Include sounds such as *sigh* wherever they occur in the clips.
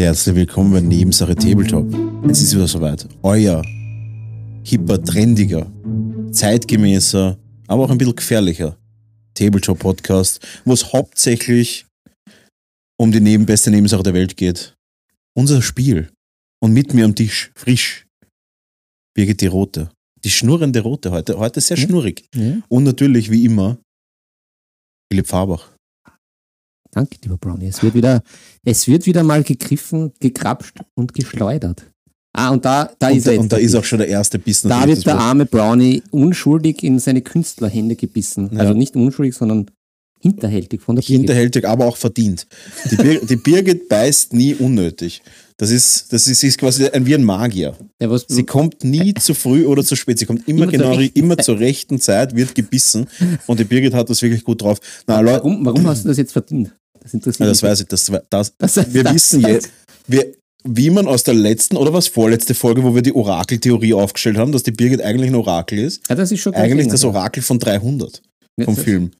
Herzlich willkommen bei Nebensache Tabletop. Es ist wieder soweit. Euer hipper, trendiger, zeitgemäßer, aber auch ein bisschen gefährlicher Tabletop-Podcast, wo es hauptsächlich um die neben beste Nebensache der Welt geht. Unser Spiel. Und mit mir am Tisch, frisch, Birgit die Rote. Die schnurrende Rote heute. Heute sehr schnurrig. Ja. Und natürlich, wie immer, Philipp Fabach. Danke, lieber Brownie. Es wird wieder, es wird wieder mal gegriffen, gekrapscht und geschleudert. Ah, und da, da Und, ist er jetzt. und da ist auch schon der erste Biss da wird der arme Brownie unschuldig in seine Künstlerhände gebissen. Ja. Also nicht unschuldig, sondern hinterhältig von der Birgit. hinterhältig, aber auch verdient. Die, Bir die Birgit beißt nie unnötig. Das ist, das ist, ist quasi ein, wie ein Magier. Ja, Sie kommt nie zu früh oder zu spät. Sie kommt immer, Immer zur genau, rechten immer Zeit. zur rechten Zeit, wird gebissen. Und die Birgit hat das wirklich gut drauf. Na, warum, warum hast du das jetzt verdient? Das interessiert ja, das mich. weiß ich. Das, das, *laughs* Das- wir wissen jetzt, wir, wie man aus der letzten oder was vorletzte Folge, wo wir die Orakeltheorie aufgestellt haben, dass die Birgit eigentlich ein Orakel ist. Ja, das ist schon Eigentlich das Orakel von 300 vom Ja, Film.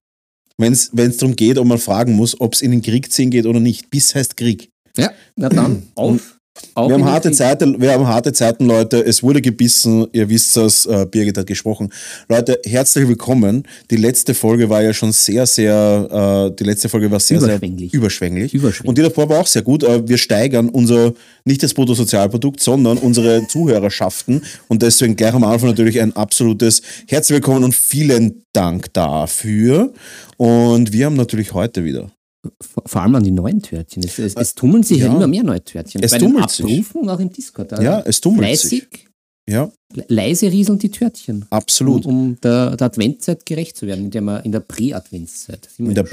Wenn es darum geht, ob man fragen muss, ob es in den Krieg ziehen geht oder nicht. Biss heißt Krieg. Ja, na dann, auf. Auf Wir haben, harte. Zeiten, wir haben harte Zeiten, Leute. Es wurde gebissen. Ihr wisst das. Äh, Birgit hat gesprochen. Leute, herzlich willkommen. Die letzte Folge war ja schon sehr, sehr, äh, die letzte Folge war sehr, Überschwänglich. sehr überschwänglich. Überschwänglich. Und die davor war auch sehr gut. Äh, wir steigern unser, nicht das Bruttosozialprodukt, sondern unsere *laughs* Zuhörerschaften. Und deswegen gleich am Anfang natürlich ein absolutes Herzlich willkommen und vielen Dank dafür. Und wir haben natürlich heute wieder Vor allem an die neuen Törtchen. Es, es, es tummeln sich ja. Ja. immer mehr neue Törtchen. Es Bei den tummelt sich. Abrufen und auch im Discord. Also Ja, es tummelt fleißig, Ja, le- leise rieseln die Törtchen. absolut. Um, um der, der Adventszeit gerecht zu werden, in der, wir, in der Prä-Adventszeit. ja.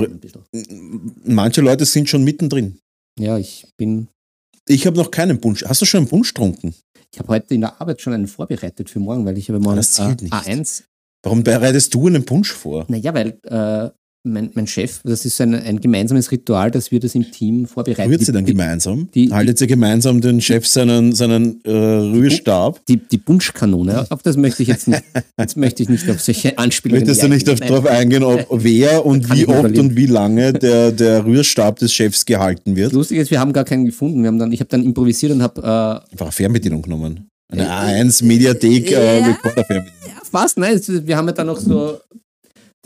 Manche Leute sind schon mittendrin. Ja, ich bin. Ich habe noch keinen Punsch. Hast du schon einen Punsch getrunken? Ich habe heute in der Arbeit schon einen vorbereitet für morgen, weil ich habe morgen Das zählt äh, nicht. A1. Warum bereitest du einen Punsch vor? Naja, weil äh, mein, mein Chef, das ist ein, ein gemeinsames Ritual, dass wir das im Team vorbereiten. Rührt sie dann gemeinsam? die- Haltet ihr gemeinsam den Chef seinen, seinen äh, Rührstab? die, die Bunschkanone, auf das möchte ich jetzt nicht, jetzt möchte ich nicht auf solche Anspielungen Möchtest du nicht auf, Nein. drauf eingehen, ob wer und wie oft und wie lange der, der Rührstab des Chefs gehalten wird? Lustig ist, wir haben gar keinen gefunden. Wir haben dann, ich habe dann improvisiert und habe äh, Einfach eine Fernbedienung genommen. Eine Ja. A1 Mediathek äh, Ja. Recorder Fernbedienung. Ja, fast, nein. Wir haben ja dann noch so,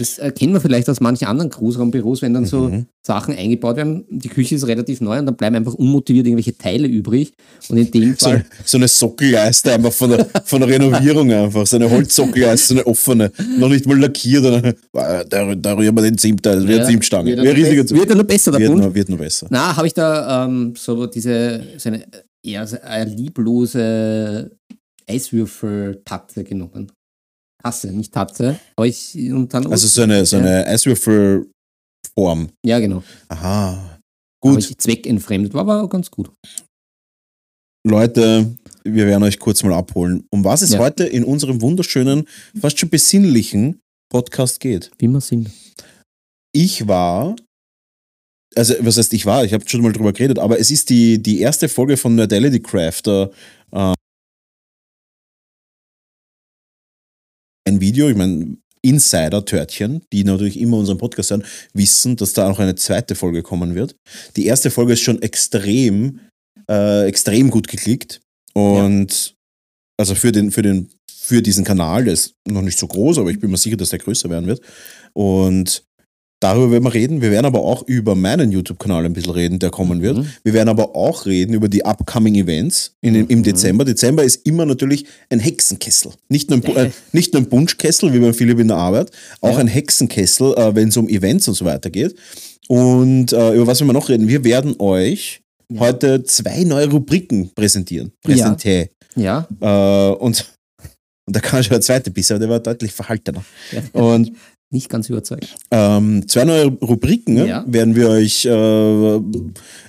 das kennen wir vielleicht aus manchen anderen Großraumbüros, wenn dann so Mhm. Sachen eingebaut werden. Die Küche ist relativ neu und dann bleiben einfach unmotiviert irgendwelche Teile übrig. Und in dem So, Fall, so eine Sockelleiste einfach von der, von der Renovierung einfach. So eine Holzsockelleiste, so eine offene. Noch nicht mal lackiert. Oder, äh, da, da rühren wir den Zimt, das wird ja, Zimtstange. wird, Wird, er riesiger besser- wird er nur besser, der wird, nur, wird nur besser. Na, habe ich da ähm, so diese, so eine eher so eine lieblose Eiswürfel-Tatze genommen. Tasse, nicht Tatze. Aber ich, und dann, Also so eine, so eine Eiswürfelform. ja, genau. Aha. Gut. Gut, ich zweckentfremdet, war aber ganz gut. Leute, wir werden euch kurz mal abholen, um was es Ja. heute in unserem wunderschönen, fast schon besinnlichen Podcast geht. Wie wir sind. Ich war, also was heißt ich war, ich habe schon mal drüber geredet, aber es ist die, die erste Folge von Nerdality Crafter. Ein Video, ich meine, Insider-Törtchen, die natürlich immer unseren Podcast hören, wissen, dass da auch eine zweite Folge kommen wird. Die erste Folge ist schon extrem, äh, extrem gut geklickt. Und also für den, für den, für diesen Kanal, der ist noch nicht so groß, aber ich bin mir sicher, dass der größer werden wird. Und darüber werden wir reden. Wir werden aber auch über meinen YouTube-Kanal ein bisschen reden, der kommen wird. Mhm. Wir werden aber auch reden über die upcoming Events in, im Mhm. Dezember. Dezember ist immer natürlich ein Hexenkessel. Nicht nur ein, Ja. äh, nicht nur ein Bunschkessel, wie beim Philipp in der Arbeit, auch Ja. ein Hexenkessel, äh, wenn es um Events und so weiter geht. Und äh, über was werden wir noch reden? Wir werden euch Ja. heute zwei neue Rubriken präsentieren. Präsentieren. Ja, Äh, und, *laughs* und da kam schon der zweite Biss, aber der war deutlich verhaltener. ja. Und *laughs* nicht ganz überzeugt. ähm, zwei neue Rubriken ne, Ja. werden wir euch, äh,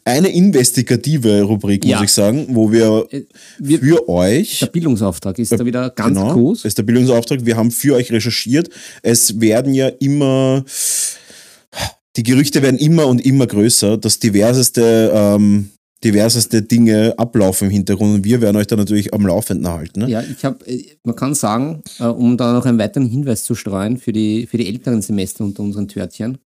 eine investigative Rubrik, muss Ja. ich sagen, wo wir Äh, Wir, für euch, der Bildungsauftrag ist da wieder ganz genau, groß. ist der Bildungsauftrag, wir haben für euch recherchiert. Es werden ja immer, die Gerüchte werden immer und immer größer, dass diverseste, ähm, diverseste Dinge ablaufen im Hintergrund und wir werden euch da natürlich am Laufenden halten. Ne? Ja, ich habe, man kann sagen, äh, um da noch einen weiteren Hinweis zu streuen für die, für die älteren Semester unter unseren Törtchen.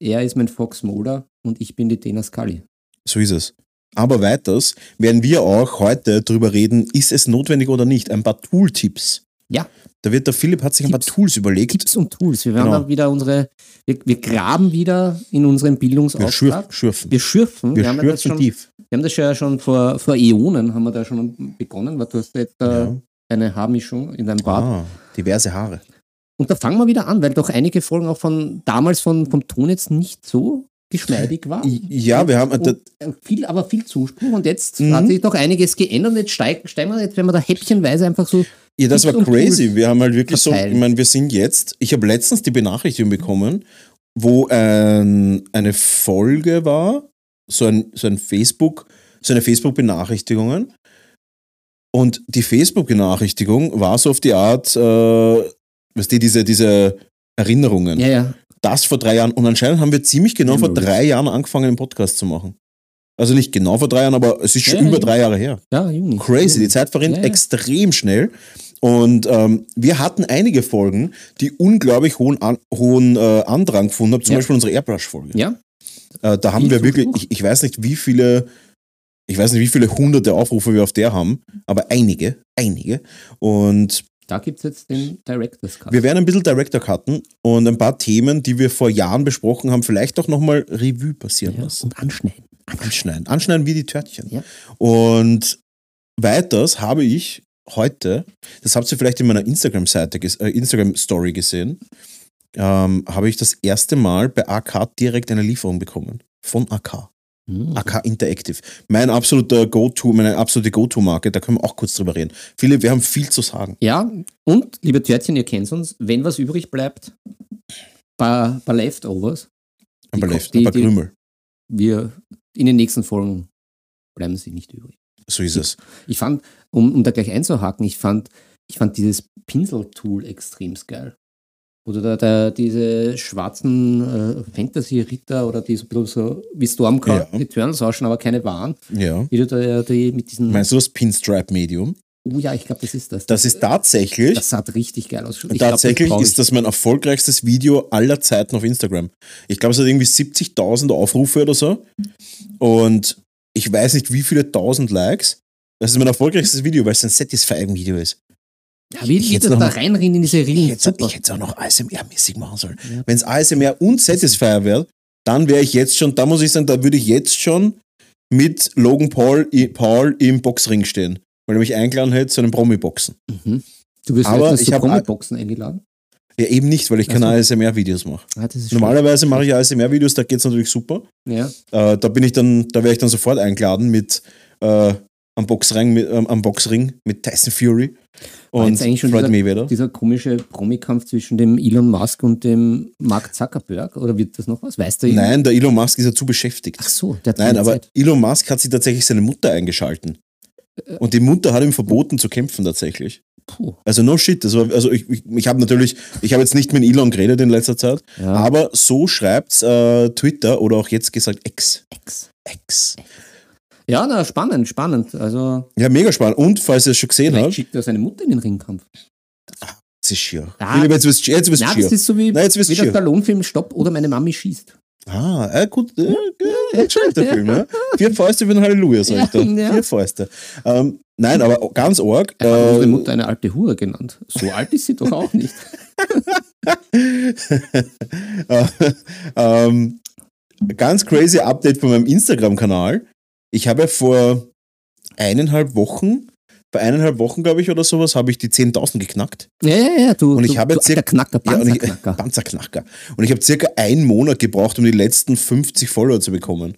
Er ist mein Fox Mulder und ich bin die Dana Scully. So ist es. Aber weiters werden wir auch heute drüber reden, ist es notwendig oder nicht. Ein paar Tooltips. Ja. Da wird der Philipp hat sich ein paar Tipps. Tools überlegt. Tipps und Tools. Wir werden Genau. da wieder unsere, wir, wir graben wieder in unserem Wir Bildungsauftrag. schürfen. schürfen. Wir schürfen. Wir das schürfen schon, tief. Wir haben das ja schon vor, vor Äonen haben wir da schon begonnen, weil du hast jetzt da Ja. eine Haarmischung in deinem Bart. Ah, diverse Haare. Und da fangen wir wieder an, weil doch einige Folgen auch von damals von, vom Ton jetzt nicht so geschmeidig waren. Ja, wir haben. Und, da- äh, viel, aber viel Zuspruch und jetzt Mhm. hat sich doch einiges geändert und jetzt steigen, steigen wir jetzt, wenn wir da häppchenweise einfach so, Ja, das war crazy. Wir haben halt wirklich so, verteilen. ich meine, wir sind jetzt, ich habe letztens die Benachrichtigung bekommen, wo ein, eine Folge war, so ein, so ein Facebook, so eine Facebook-Benachrichtigungen. Und die Facebook-Benachrichtigung war so auf die Art, äh, weißt du, diese, diese Erinnerungen. ja, ja, Das vor drei Jahren. Und anscheinend haben wir ziemlich genau vor Memories. drei Jahren angefangen, einen Podcast zu machen. Also nicht genau vor drei Jahren, aber es ist schon Ja, über ja. drei Jahre her. ja, Juni. Crazy, die. Zeit verrinnt Ja, ja. extrem schnell. Und ähm, wir hatten einige Folgen, die unglaublich hohen, An hohen äh, Andrang gefunden haben, zum Ja. Beispiel unsere Airbrush-Folge. Ja, Äh, da haben Viel wir wirklich, ich, ich weiß nicht, wie viele, ich weiß nicht, wie viele hunderte Aufrufe wir auf der haben, aber einige, einige. Und da gibt es jetzt den Director's Cut. wir werden ein bisschen Director cutten und ein paar Themen, die wir vor Jahren besprochen haben, vielleicht auch nochmal Revue passieren ja, lassen. und anschneiden. Anschneiden. Anschneiden wie die Törtchen. Ja. Und weiters habe ich heute, das habt ihr vielleicht in meiner Instagram-Seite, äh, Instagram-Story gesehen, ähm, habe ich das erste Mal bei AK direkt eine Lieferung bekommen. Von AK. Hm. AK Interactive. Mein absoluter Go-To, meine absolute Go-To-Marke, da können wir auch kurz drüber reden. Philipp, wir haben viel zu sagen. Ja, und liebe Törtchen, ihr kennt uns, wenn was übrig bleibt, paar, paar Leftovers, Ein paar, Left, ein paar Krümel. wir in den nächsten Folgen bleiben sie nicht übrig. So ist es. Ich fand, um, um da gleich einzuhaken, ich fand, ich fand dieses Pinsel-Tool extrem geil. Oder da, da diese schwarzen äh, Fantasy-Ritter oder die so, so wie Stormcloud Ja. Eternals ausschauen, aber keine waren. Ja. Wie du da die mit diesen. Meinst du das Pinstripe-Medium? oh ja, ich glaube, das ist das. Das ist tatsächlich. Das sah richtig geil aus. Ich glaub, Tatsächlich brauch ich. ist das mein erfolgreichstes Video aller Zeiten auf Instagram. Ich glaube, es hat irgendwie 70.000 Aufrufe oder so. Und ich weiß nicht, wie viele tausend Likes. Das ist mein erfolgreichstes Video, weil es ein Satisfying-Video ist. Ja, wie hätte das noch da reinrennen in diese Rillen. ich hätte es auch noch ASMR-mäßig machen sollen. Ja. Wenn es ASMR und Satisfier wäre, dann wäre ich jetzt schon, da muss ich sagen, da würde ich jetzt schon mit Logan Paul, Paul im Boxring stehen. Weil er mich eingeladen hätte zu einem Promi-Boxen. Mhm. Du wirst Aber ich Promi-Boxen eingeladen. Ja, eben nicht, weil ich keine Ach ASMR-Videos mache. Ah, Normalerweise mache ich ASMR-Videos, da geht es natürlich super. Ja. Äh, da bin ich dann, da wäre ich dann sofort eingeladen mit äh, am Boxring mit, ähm, am Boxring mit Tyson Fury und Floyd dieser- Mayweather. Dieser komische Promi-Kampf zwischen dem Elon Musk und dem Mark Zuckerberg. Oder wird das noch was? Weißt du? Nein, der Elon Musk ist ja zu beschäftigt. Ach so, der hat Nein, aber Zeit. Elon Musk hat sich tatsächlich seine Mutter eingeschalten. Äh. Und die Mutter hat ihm verboten zu kämpfen tatsächlich. Puh. Also no shit. Das war, also ich, ich, ich habe natürlich, ich habe jetzt nicht mit Elon geredet in letzter Zeit, Ja. aber so schreibt äh, Twitter oder auch jetzt gesagt X. Ex. X. Ja, na, spannend, spannend. Also, Ja, mega spannend. Und falls ihr es schon gesehen habt, schickt er seine Mutter in den Ringkampf. es ist schier. Ah. Jetzt wirst du jetzt wirst Ja, schier. das ist so wie, Nein, jetzt wirst wie du der schier. Stallone-Film Stopp oder meine Mami schießt. Ah, äh, gut, äh, äh, nicht schlechter Film, ja. Vier Fäuste für ein Halleluja, sag ich da. Ja. Vier Fäuste. Ähm, nein, aber ganz arg. Er hat unsere Äh, Mutter eine alte Hure genannt. So alt ist sie doch auch nicht. *laughs* Äh, ähm, ganz crazy Update von meinem Instagram-Kanal. Ich habe vor eineinhalb Wochen, bei eineinhalb Wochen, glaube ich, oder sowas, habe ich die 10.000 geknackt. Ja, ja, ja, du, Und ich du, habe du circa- Knacker, Ja, und ich- Panzerknacker. *laughs* Panzerknacker. Und ich habe circa einen Monat gebraucht, um die letzten 50 Follower zu bekommen.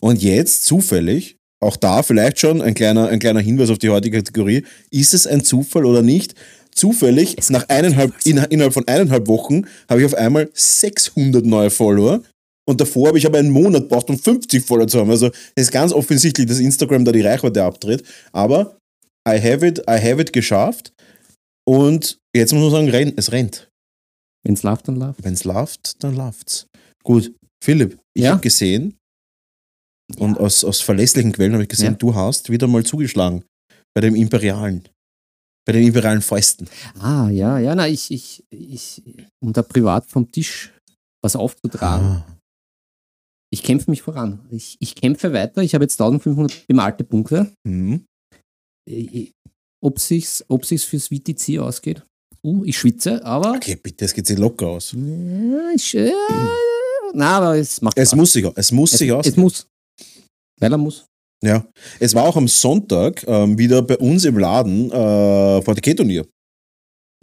Und jetzt zufällig, auch da vielleicht schon ein kleiner, ein kleiner Hinweis auf die heutige Kategorie, ist es ein Zufall oder nicht? Zufällig, nach eineinhalb, in, innerhalb von eineinhalb Wochen habe ich auf einmal 600 neue Follower. Und davor habe ich aber einen Monat gebraucht, um 50 Follower zu haben. Also es ist ganz offensichtlich, dass Instagram da die Reichweite abdreht. Aber I have it, I have it geschafft. Und jetzt muss man sagen, es rennt. Wenn's läuft, dann läuft. Wenn es läuft, dann läuft's. Gut, Philipp, ich Ja? habe gesehen und aus, aus verlässlichen Quellen habe ich gesehen, Ja. du hast wieder mal zugeschlagen bei dem Imperialen. Bei den imperialen Fäusten. Ah, ja, ja, na, ich, ich, ich, um da privat vom Tisch was aufzutragen, Ah. Ich kämpfe mich voran. Ich, ich kämpfe weiter. Ich habe jetzt 1500 bemalte Punkte. Mhm. Äh, Ob sich's, ob sich's fürs VTC ausgeht? Uh, ich schwitze, aber. Okay, bitte, es geht sich locker aus. Ja, ich, äh, na, aber es macht Es Spaß. muss sich, es muss es, sich aus. es muss. Weil er muss. Ja. Es war auch am Sonntag ähm, wieder bei uns im Laden äh, VTK-Turnier.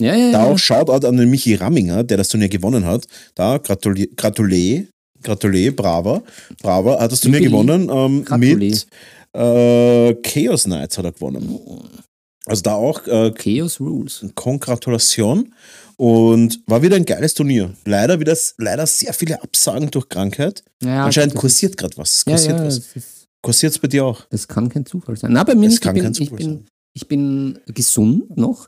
Ja, ja, Da ja. auch Shoutout an den Michi Ramminger, der das Turnier gewonnen hat. Da gratuli gratulé, gratulé, brava. Brava, hat das Turnier gewonnen ähm, mit äh, Chaos Knights hat er gewonnen. Also da auch äh, Chaos Rules. Kongratulation und war wieder ein geiles Turnier. Leider wieder leider sehr viele Absagen durch Krankheit. Ja, Anscheinend das kursiert gerade was. Es Ja, kursiert ja, was. das, Kursiert es bei dir auch? das kann kein Zufall sein. Na, bei mir Es nicht. kann ich bin, kein ich Zufall bin, sein. Ich bin gesund noch,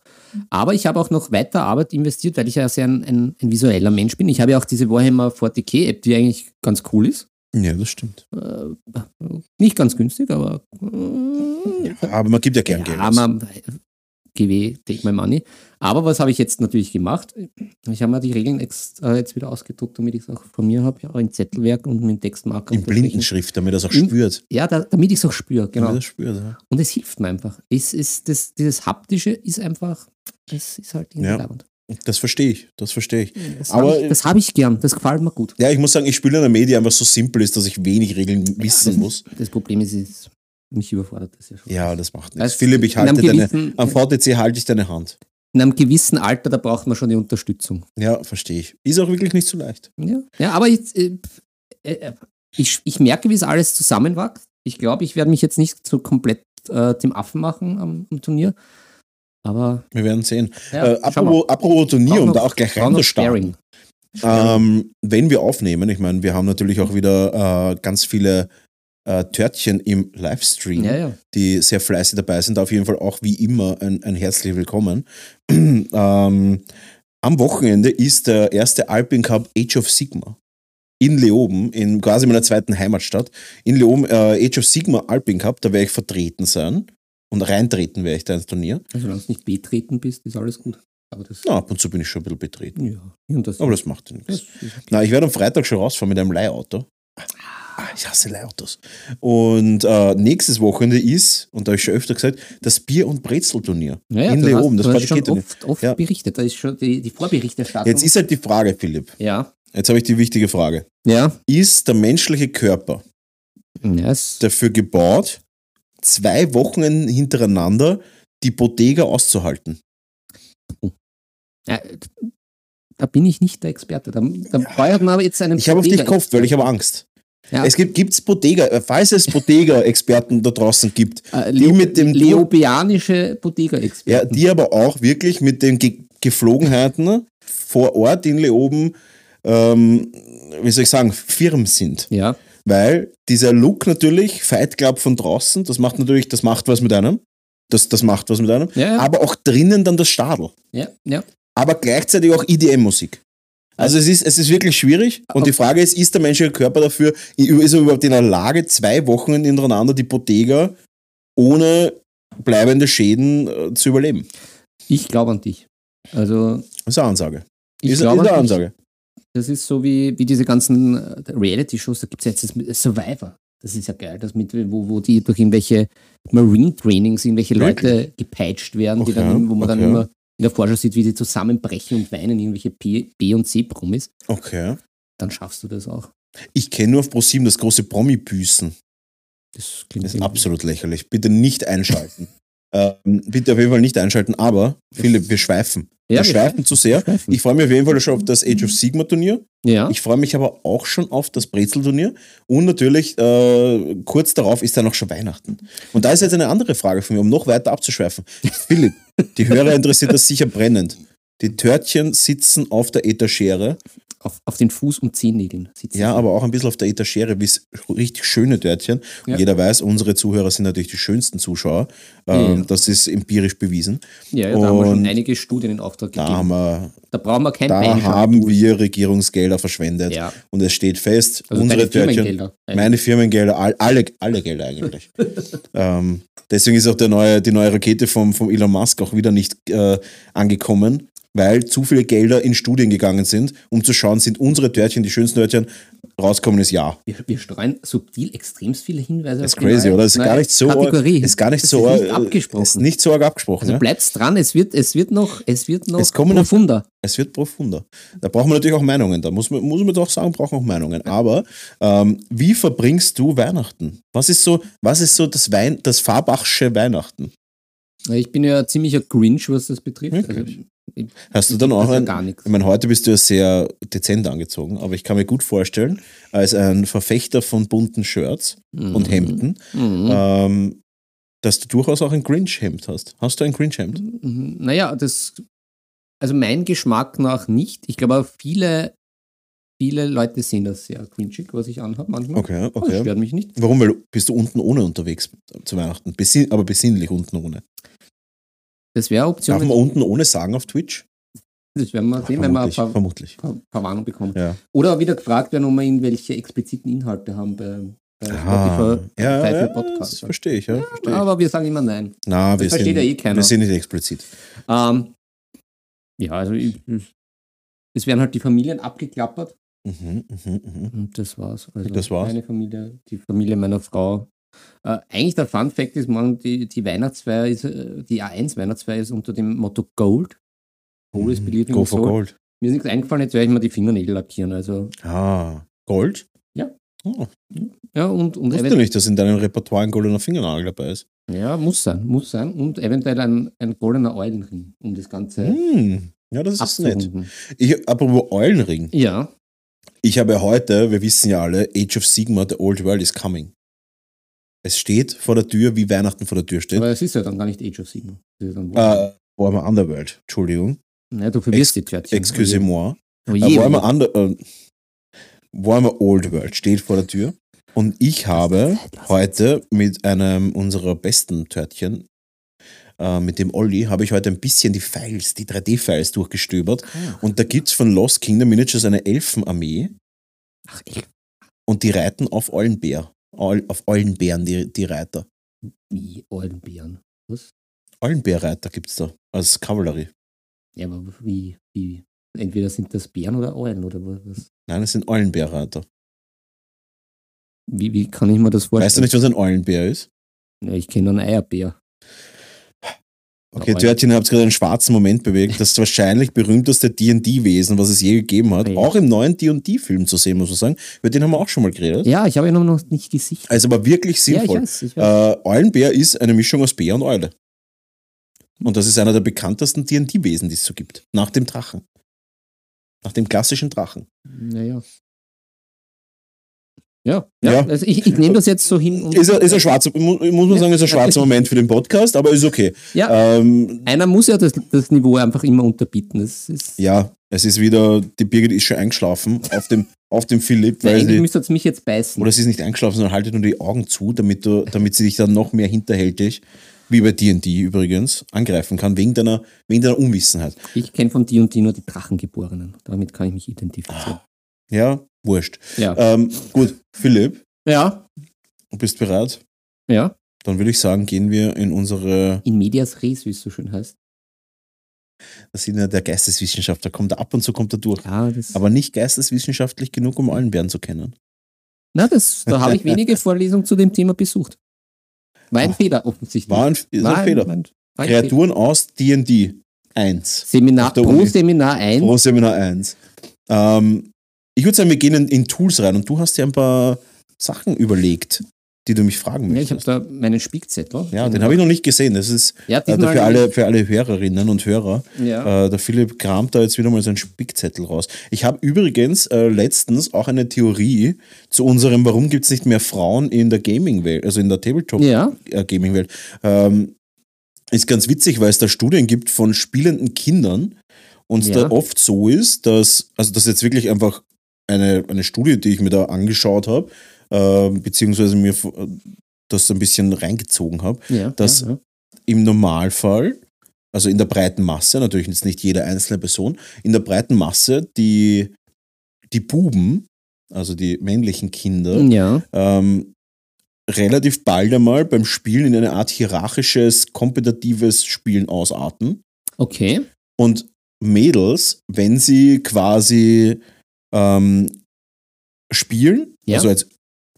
aber ich habe auch noch weiter Arbeit investiert, weil ich ja sehr ein, ein, ein visueller Mensch bin. Ich habe ja auch diese Warhammer 40k-App, die eigentlich ganz cool ist. Ja, das stimmt. Äh, nicht ganz günstig, aber äh, Aber man gibt ja gern Geld. ja, aus. man, GW, take my money. Aber was habe ich jetzt natürlich gemacht? Ich habe mir die Regeln äh, jetzt wieder ausgedruckt, damit ich es auch von mir habe, ja, in Zettelwerk und mit Textmarker. In. Blindenschrift, damit er es auch In- spürt. Ja, da, damit ich es auch spüre, genau. Damit es spürt, ja. Und es hilft mir einfach. Es ist das, dieses Haptische ist einfach, das ist halt irgendwie Ja. leibend. Das verstehe ich, das verstehe ich. Das Aber- habe ich, das hab ich gern, das gefällt mir gut. Ja, ich muss sagen, ich spiele in einer Media einfach so simpel ist, dass ich wenig Regeln wissen muss. Das Problem ist, ist mich überfordert das ja schon. Ja, das macht nichts. Das- Philipp, ich halte deine, gewissen- am VTC halte ich deine Hand. In einem gewissen Alter, da braucht man schon die Unterstützung. Ja, verstehe ich. Ist auch wirklich nicht so leicht. Ja, ja aber jetzt, äh, äh, ich, ich merke, wie es alles zusammenwächst. Ich glaube, ich werde mich jetzt nicht so komplett äh, zum Affen machen am, am Turnier. Aber Wir werden sehen. ja, äh, apropos, apropos Turnier, um da auch gleich rein zu starten. Ähm, wenn wir aufnehmen, ich meine, wir haben natürlich auch wieder äh, ganz viele äh, Törtchen im Livestream, Ja, ja. die sehr fleißig dabei sind. Auf jeden Fall auch wie immer ein, ein herzliches Willkommen. *clears throat* ähm, am Wochenende ist der erste Alpin Cup Age of Sigma in Leoben, in quasi meiner zweiten Heimatstadt. In Leoben äh, Age of Sigma Alpin Cup, da werde ich vertreten sein und reintreten werde ich da ins Turnier. Also, solange du nicht betreten bist, ist alles gut. Aber das, Na, ab und zu bin ich schon ein bisschen betreten. ja. Das, Aber das macht ja nichts. Na, ich werde am Freitag schon rausfahren mit einem Leihauto. Ah, ich hasse Leihautos. Und äh, nächstes Wochenende ist, und da habe ich schon öfter gesagt, das Bier- und Brezelturnier Ja, ja, in Leoben. Das hast schon oft, oft Ja. berichtet. Da ist schon die, die Vorberichterstattung. Jetzt ist halt die Frage, Philipp. ja. Jetzt habe ich die wichtige Frage. Ja. Ist der menschliche Körper ja es, dafür gebaut, zwei Wochen hintereinander die Bodega auszuhalten? ja, da bin ich nicht der Experte. Da, da braucht man aber jetzt einen Ich habe auf dich gehofft, weil ich habe Angst. Ja. Es gibt gibt's Bodega, äh, falls es Bodega-Experten da draußen gibt, Äh, die Leo, mit dem Leobianische Ja, Bodega-Experten. die aber auch wirklich mit den Ge Geflogenheiten vor Ort in Leoben, ähm, wie soll ich sagen, firm sind. Ja, Weil dieser Look natürlich, Fight Club von draußen, das macht natürlich, das macht was mit einem. Das, das macht was mit einem. Ja, ja. Aber auch drinnen dann das Stadel. ja, ja. Aber gleichzeitig auch IDM-Musik. Also es ist, es ist wirklich schwierig. Und die Frage ist, ist der menschliche Körper dafür, ist er überhaupt in der Lage, zwei Wochen hintereinander die Bodega ohne bleibende Schäden äh, zu überleben? Ich glaube an dich. Also, Das ist eine Ansage. ich ist, ist eine an dich. Ansage. Das ist so wie, wie diese ganzen äh, Reality-Shows, da gibt es jetzt das mit Survivor. Das ist ja geil, das mit, wo, wo die durch irgendwelche Marine-Trainings irgendwelche Wirklich? Leute gepeitscht werden, die Okay, dann, wo man dann okay. immer in der Vorschau sieht, wie die zusammenbrechen und weinen, irgendwelche P, B und C-Promis. Okay. Dann schaffst du das auch. Ich kenne nur auf ProSieben das große Promi-Büßen. Das klingt Das ist absolut lächerlich. Bitte nicht einschalten. *laughs* ähm, bitte auf jeden Fall nicht einschalten, aber Philipp, wir schweifen. Ja, wir schweifen zu sehr. schweifen. Ich freue mich auf jeden Fall schon auf das Age of Sigma Turnier. ja, Ich freue mich aber auch schon auf das Brezelturnier. Und natürlich, äh, kurz darauf ist dann auch schon Weihnachten. Und da ist jetzt eine andere Frage von mir, um noch weiter abzuschweifen. Philipp, die Hörer *laughs* interessiert das sicher brennend. Die Törtchen sitzen auf der Etagere. auf, auf den Fuß- und Zehennägeln sitzen. Ja, aber auch ein bisschen auf der Etagere, wie es richtig schöne Törtchen. Und Ja. jeder weiß, unsere Zuhörer sind natürlich die schönsten Zuschauer. Ähm, Ja. Das ist empirisch bewiesen. ja, ja da haben wir schon Und einige Studien in Auftrag Da, gegeben. haben wir, Da brauchen wir kein da Bein haben wir Regierungsgelder verschwendet. Ja. Und es steht fest, Also unsere Törtchen, Firmengelder. meine Firmengelder, all, alle, alle Gelder eigentlich. *laughs* ähm, deswegen ist auch der neue, die neue Rakete vom, vom Elon Musk auch wieder nicht äh, angekommen. Weil zu viele Gelder in Studien gegangen sind, um zu schauen, sind unsere Törtchen die schönsten Törtchen. Rauskommen ist ja. Wir, wir streuen subtil extremst viele Hinweise. Das ist crazy, oder? Das ist gar nicht so. Kategorie. Ist gar nicht Das so. Ist nicht abgesprochen. Ist nicht so arg abgesprochen. also bleibt's dran, es wird, es wird noch, es wird noch Es kommen noch- profunder. Es wird profunder. Da brauchen wir natürlich auch Meinungen. Da muss man, muss man doch sagen, brauchen auch Meinungen. Aber ähm, wie verbringst du Weihnachten? Was ist so, was ist so das, Wein, das Farbachsche Weihnachten? Ich bin ja ziemlicher Grinch, was das betrifft. Also, ich, Hast du dann auch ein, gar nichts. Ich meine, heute bist du ja sehr dezent angezogen, aber ich kann mir gut vorstellen, als ein Verfechter von bunten Shirts und Hemden, Mhm. ähm, dass du durchaus auch ein Grinch-Hemd hast. Hast du ein Grinch-Hemd? Mhm. Naja, das, also mein Geschmack nach nicht. Ich glaube, auch viele, viele Leute sehen das sehr grinchig, was ich anhabe manchmal. Okay, Das okay. stört mich nicht. Warum? Weil bist du unten ohne unterwegs zu Weihnachten? Besinn, aber besinnlich unten ohne. Das wäre eine Option. Darf man unten ohne sagen auf Twitch? das werden wir sehen, wenn wir ein paar, vermutlich. paar, paar Warnungen bekommen. Ja. Oder wieder gefragt werden, ob wir irgendwelche expliziten Inhalte haben bei, bei Ah, Spotify. ja, Five ja, Podcast. das verstehe ich. Ja, verstehe ich. Aber wir sagen immer nein. Na, wir, das versteht sind, ja eh keiner. wir sind nicht explizit. Ähm, ja, also ich, es werden halt die Familien abgeklappert Mhm, mhm, mhm. und das war's. Also Das war's? Meine Familie, die Familie meiner Frau. Äh, eigentlich der Fun Fact ist, morgen die, die Weihnachtsfeier ist, äh, die A1 Weihnachtsfeier ist unter dem Motto Gold. Gold is believing Go in for. Gold. Mir ist nichts eingefallen, jetzt werde ich mal die Fingernägel lackieren. Also, Ah, Gold? Ja. Oh, ja, und, und wusste nicht, dass in deinem Repertoire ein goldener Fingernagel dabei ist. Ja, muss sein, muss sein. Und eventuell ein, ein goldener Eulenring, um das Ganze Hm, ja, das ist nett. Ich, apropos Eulenring. Ja, Ich habe heute, wir wissen ja alle, Age of Sigma, the old world is coming. Es steht vor der Tür, wie Weihnachten vor der Tür steht. aber es ist ja dann gar nicht Age of Sigma. Warhammer. Äh, Warhammer Underworld, Entschuldigung. ja, du verwirrst die Törtchen. Excusez-moi. Oh Äh, je, oh Warhammer. Under, äh, Warhammer Old World steht vor der Tür. Und ich habe heute mit einem unserer besten Törtchen, äh, mit dem Olli, habe ich heute ein bisschen die Files, die 3D-Files durchgestöbert. Ah, Und da gibt es von Lost Kingdom Miniatures eine Elfenarmee Ach, echt? und die reiten auf Eulenbär. Auf Eulenbären, die, die Reiter. Wie Eulenbären. Was? Eulenbärreiter gibt es da als Kavallerie. Ja, aber wie, wie? Entweder sind das Bären oder Eulen oder was? Nein, es sind Eulenbärreiter. Wie, wie kann ich mir das vorstellen? Weißt du nicht, was ein Eulenbär ist? Ja, ich kenne einen Eierbär. Okay. Törtchen, ihr habt gerade einen schwarzen Moment bewegt. Das wahrscheinlich berühmteste D&D-Wesen, was es je gegeben hat. Ja. Auch im neuen D&D-Film zu sehen, muss man sagen. Über den haben wir auch schon mal geredet. Ja, ich habe ihn noch nicht gesichtet. Also aber wirklich ja, ich sinnvoll. weiß, ich weiß. äh, Eulenbär ist eine Mischung aus Bär und Eule. Und das ist einer der bekanntesten D&D-Wesen, die es so gibt. Nach dem Drachen. Nach dem klassischen Drachen. Naja. Ja, ja. Ja. Also ich, ich nehme das jetzt so hin. und- Ist ein, ist ein schwarzer, mu- muss man sagen, ist ein schwarzer Moment für den Podcast, aber ist okay. Ja, Ähm, einer muss ja das, das Niveau einfach immer unterbieten. Das ist, ja, es ist wieder, die Birgit ist schon eingeschlafen auf dem, auf dem Philipp, weil eigentlich sie, müsste es mich jetzt beißen. oder sie ist nicht eingeschlafen, sondern haltet nur die Augen zu, damit, du, damit sie dich dann noch mehr hinterhältig, wie bei D&D übrigens, angreifen kann, wegen deiner, wegen deiner Unwissenheit. Ich kenne von D&D nur die Drachengeborenen. Damit kann ich mich identifizieren. Ja, wurscht. Ja. Ähm, gut, Philipp, ja, du bist bereit? ja. Dann würde ich sagen, gehen wir in unsere, In medias res, wie es so schön heißt. das sind ja der Geisteswissenschaftler, kommt er ab und zu kommt er durch. Ja, das, Aber nicht geisteswissenschaftlich genug, um Eulenbären zu kennen. na, das, da habe ich *laughs* wenige Vorlesungen zu dem Thema besucht. War ein Fehler offensichtlich. War ein, ist ein War Fehler. war ein Fehler. Kreaturen aus D&D 1. Seminar, pro. Seminar ein. Pro Seminar 1. Ähm, ich würde sagen, wir gehen in, in Tools rein und du hast dir ein paar Sachen überlegt, die du mich fragen Ja, ich habe möchtest. da meinen Spickzettel. Ja, den habe ich noch nicht gesehen. Das ist Ja, äh, für, alle, für alle Hörerinnen und Hörer. Ja. Äh, der Philipp kramt da jetzt wieder mal seinen Spickzettel raus. Ich habe übrigens äh, letztens auch eine Theorie zu unserem, warum gibt es nicht mehr Frauen in der Gaming-Welt, also in der Tabletop-Gaming-Welt. Ähm, ist ganz witzig, weil es da Studien gibt von spielenden Kindern und es Ja. da oft so ist, dass, also das jetzt wirklich einfach eine, eine Studie, die ich mir da angeschaut habe, äh, beziehungsweise mir das ein bisschen reingezogen habe, ja. Das- ja, ja. im Normalfall, also in der breiten Masse, natürlich jetzt nicht jede einzelne Person, in der breiten Masse die, die Buben, also die männlichen Kinder, ähm, relativ bald einmal beim Spielen in eine Art hierarchisches, kompetitives Spielen ausarten. okay. Und Mädels, wenn sie quasi ähm, spielen, Ja. also als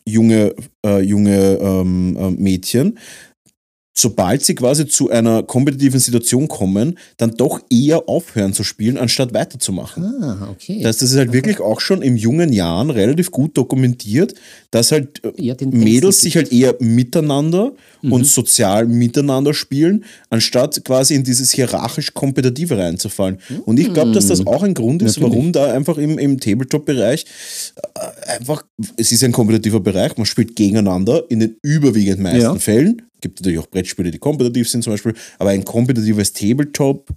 junge, äh, junge ähm, äh, Mädchen, sobald sie quasi zu einer kompetitiven Situation kommen, dann doch eher aufhören zu spielen, anstatt weiterzumachen. Ah, okay. Das, das ist halt wirklich auch schon in jungen Jahren relativ gut dokumentiert, dass halt äh, Ja, den Mädels sich halt eher miteinander Mhm. und sozial miteinander spielen, anstatt quasi in dieses hierarchisch Kompetitive reinzufallen. Und ich glaube, dass das auch ein Grund ist, Mhm. Natürlich. warum da einfach im, im Tabletop-Bereich äh, einfach, es ist ein kompetitiver Bereich, man spielt gegeneinander in den überwiegend meisten Ja. Fällen. Gibt natürlich auch Brettspiele, die kompetitiv sind zum Beispiel, aber ein kompetitives Tabletop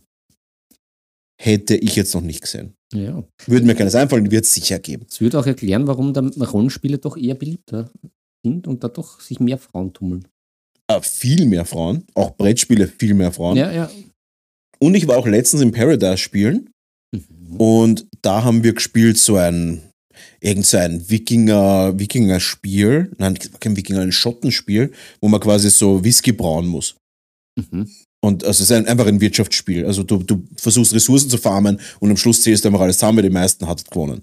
hätte ich jetzt noch nicht gesehen. Ja. Würde mir keines einfallen, wird es sicher geben. Das würde auch erklären, warum da Rollenspiele doch eher beliebter sind und da doch sich mehr Frauen tummeln. Äh, viel mehr Frauen, auch Brettspiele viel mehr Frauen. Ja, ja. Und ich war auch letztens im Paradise spielen Mhm. und da haben wir gespielt so ein irgend so ein Wikinger Wikinger-Spiel, nein, kein Wikinger, ein Schottenspiel, wo man quasi so Whisky brauen muss. Mhm. Und also es ist ein, einfach ein Wirtschaftsspiel. Also du, du versuchst Ressourcen zu farmen und am Schluss zählst du einfach alles zusammen, die meisten hat gewonnen.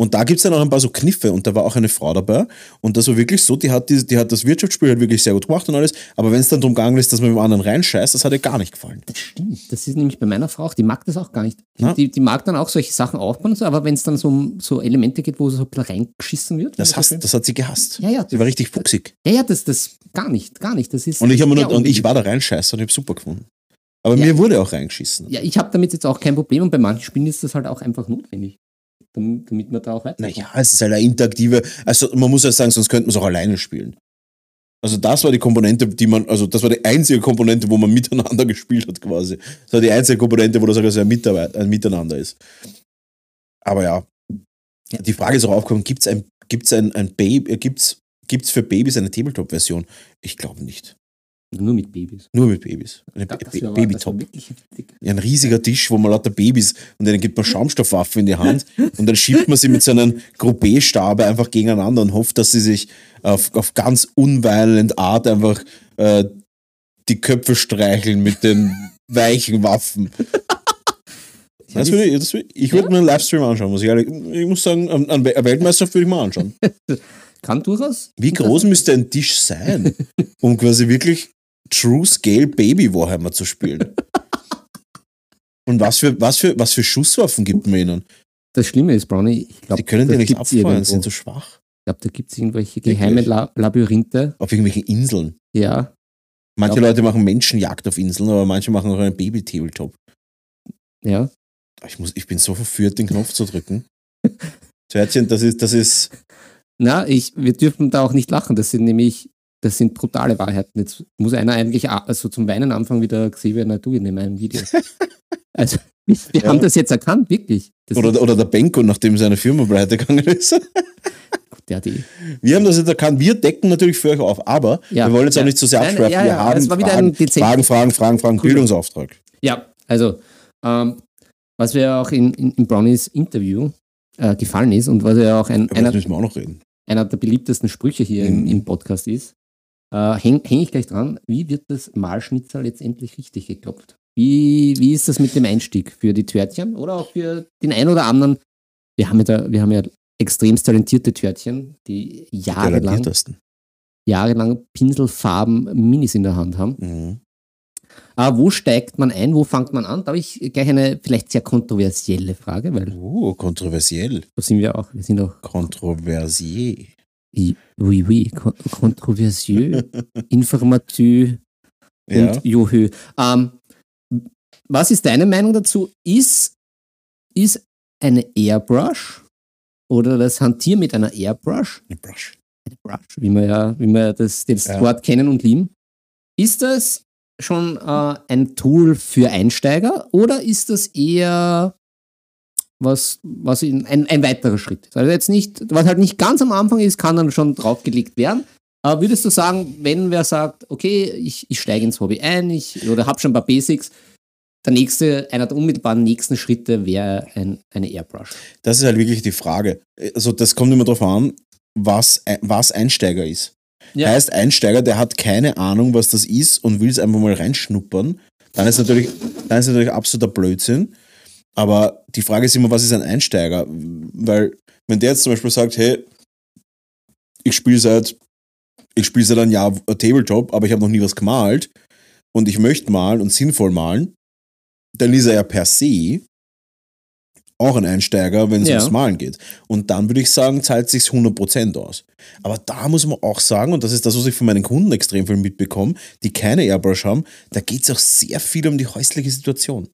Und da gibt es dann auch ein paar so Kniffe und da war auch eine Frau dabei und das war wirklich so, die hat, die, die hat das Wirtschaftsspiel halt wirklich sehr gut gemacht und alles, aber wenn es dann darum gegangen ist, dass man mit dem anderen reinscheißt, das hat ihr gar nicht gefallen. Das stimmt. Das ist nämlich bei meiner Frau auch, die mag das auch gar nicht. Na? Die, die mag dann auch solche Sachen aufbauen, und so, aber wenn es dann so um so Elemente geht, wo so ein bisschen reingeschissen wird. Das, hasst, das hat sie gehasst. Ja, ja. Sie war richtig fuchsig. Ja, ja, das, das gar nicht, gar nicht. Das ist Und ich, nur, und ich war da reinscheißer und ich habe super gefunden. Aber Ja. mir wurde auch reingeschissen. Ja, ich habe damit jetzt auch kein Problem und bei manchen Spielen ist das halt auch einfach notwendig, damit, damit man da auch weiter. Naja, es ist halt eine interaktive, also man muss ja sagen, sonst könnte man es auch alleine spielen. Also das war die Komponente, die man, also das war die einzige Komponente, wo man *laughs* miteinander gespielt hat quasi. Das war die einzige Komponente, wo das also ein, Mitarbeit, ein Miteinander ist. Aber ja, Ja. die Frage ist auch aufgekommen, gibt es ein, gibt's ein, ein Baby, gibt's, gibt's für Babys eine Tabletop-Version? Ich glaube nicht. Nur mit Babys. Nur mit Babys. Eine Ja, Ba- Babytop. heftig. Ja, ein riesiger Tisch, wo man lauter Babys und denen gibt man Schaumstoffwaffen in die Hand und dann schiebt man sie mit so einem Groupé-Stabe einfach gegeneinander und hofft, dass sie sich auf, auf ganz unviolent Art einfach äh, die Köpfe streicheln mit den weichen Waffen. *laughs* Das würde ich, das würde, ich würde mir einen Livestream anschauen, muss ich ehrlich. Ich muss sagen, an, an eine Weltmeisterschaft würde ich mal anschauen. *laughs* Kann durchaus. Wie groß müsste ein Tisch sein, um quasi wirklich True Scale Baby Warhammer zu spielen? *laughs* Und was für, was für, was für Schusswaffen gibt man ihnen? Das Schlimme ist, Brownie, ich glaube, Die können die nicht abfeuern, sind so schwach. Ich glaube, da gibt es irgendwelche Wirklich? geheime La Labyrinthe. Auf irgendwelchen Inseln. Ja, Manche Ja. Leute machen Menschenjagd auf Inseln, aber manche machen auch einen Baby-Tabletop. ja. Ich, muss, ich bin so verführt, den Knopf zu drücken. Törtchen, das ist, das ist, Na, ich, wir dürfen da auch nicht lachen. Das sind nämlich, das sind brutale Wahrheiten. Jetzt muss einer eigentlich also zum Weinen anfangen, wie der Xavier Nadu in meinem Video. *laughs* Also, wir, wir Ja. haben das jetzt erkannt, wirklich. Das oder, oder der Benko, nachdem seine Firma pleite gegangen ist. der, die, Wir haben das jetzt erkannt. Wir decken natürlich für euch auf, aber Ja. wir wollen jetzt auch Ja. nicht zu sehr Nein, abschweifen. ja, wir haben Fragen, Fragen, Fragen, Fragen, Fragen, Cool. Bildungsauftrag. Ja, also, ähm, was mir auch in, in, in Brownies Interview äh, gefallen ist und was ja auch ein, einer, wir auch einer der beliebtesten Sprüche hier im, Mhm. im Podcast ist, äh, hänge häng ich gleich dran, wie wird das Malschnitzel letztendlich richtig geklopft? Wie, wie ist das mit dem Einstieg für die Törtchen oder auch für den einen oder anderen? Wir haben ja, da, wir haben ja extremst talentierte Törtchen, die jahrelang, jahrelang Pinselfarben Minis in der Hand haben. Mhm. Aber wo steigt man ein? Wo fängt man an? Da habe ich gleich eine vielleicht sehr kontroversielle Frage, weil Oh, kontroversiell. so sind wir auch. Wir sind auch Oui, oui, kon- kontroversieux, *laughs* informativ Ja. und johö. Ähm, was ist deine Meinung dazu? Ist, ist eine Airbrush oder das Hantieren mit einer Airbrush, Eine Brush. eine Brush, wie wir ja, wie wir das, das Ja. Wort kennen und lieben, ist das schon äh, ein Tool für Einsteiger oder ist das eher was, was in, ein, ein weiterer Schritt ist? Also jetzt nicht, was halt nicht ganz am Anfang ist, kann dann schon draufgelegt werden. Aber würdest du sagen, wenn wer sagt, okay, ich, ich steige ins Hobby ein, ich oder habe schon ein paar Basics, der nächste, einer der unmittelbaren nächsten Schritte wäre ein, eine Airbrush. Das ist halt wirklich die Frage. Also das kommt immer darauf an, was, was Einsteiger ist. Ja. Heißt Einsteiger, der hat keine Ahnung, was das ist und will es einfach mal reinschnuppern, dann ist natürlich, dann ist natürlich absoluter Blödsinn. Aber die Frage ist immer, was ist ein Einsteiger? Weil, wenn der jetzt zum Beispiel sagt, hey, ich spiele seit, ich spiele seit einem Jahr Tabletop, aber ich habe noch nie was gemalt und ich möchte malen und sinnvoll malen, dann ist er ja per se auch ein Einsteiger, wenn es Ja. ums Malen geht. Und dann würde ich sagen, zahlt sich 100% aus. Aber da muss man auch sagen, und das ist das, was ich von meinen Kunden extrem viel mitbekomme, die keine Airbrush haben, da geht es auch sehr viel um die häusliche Situation.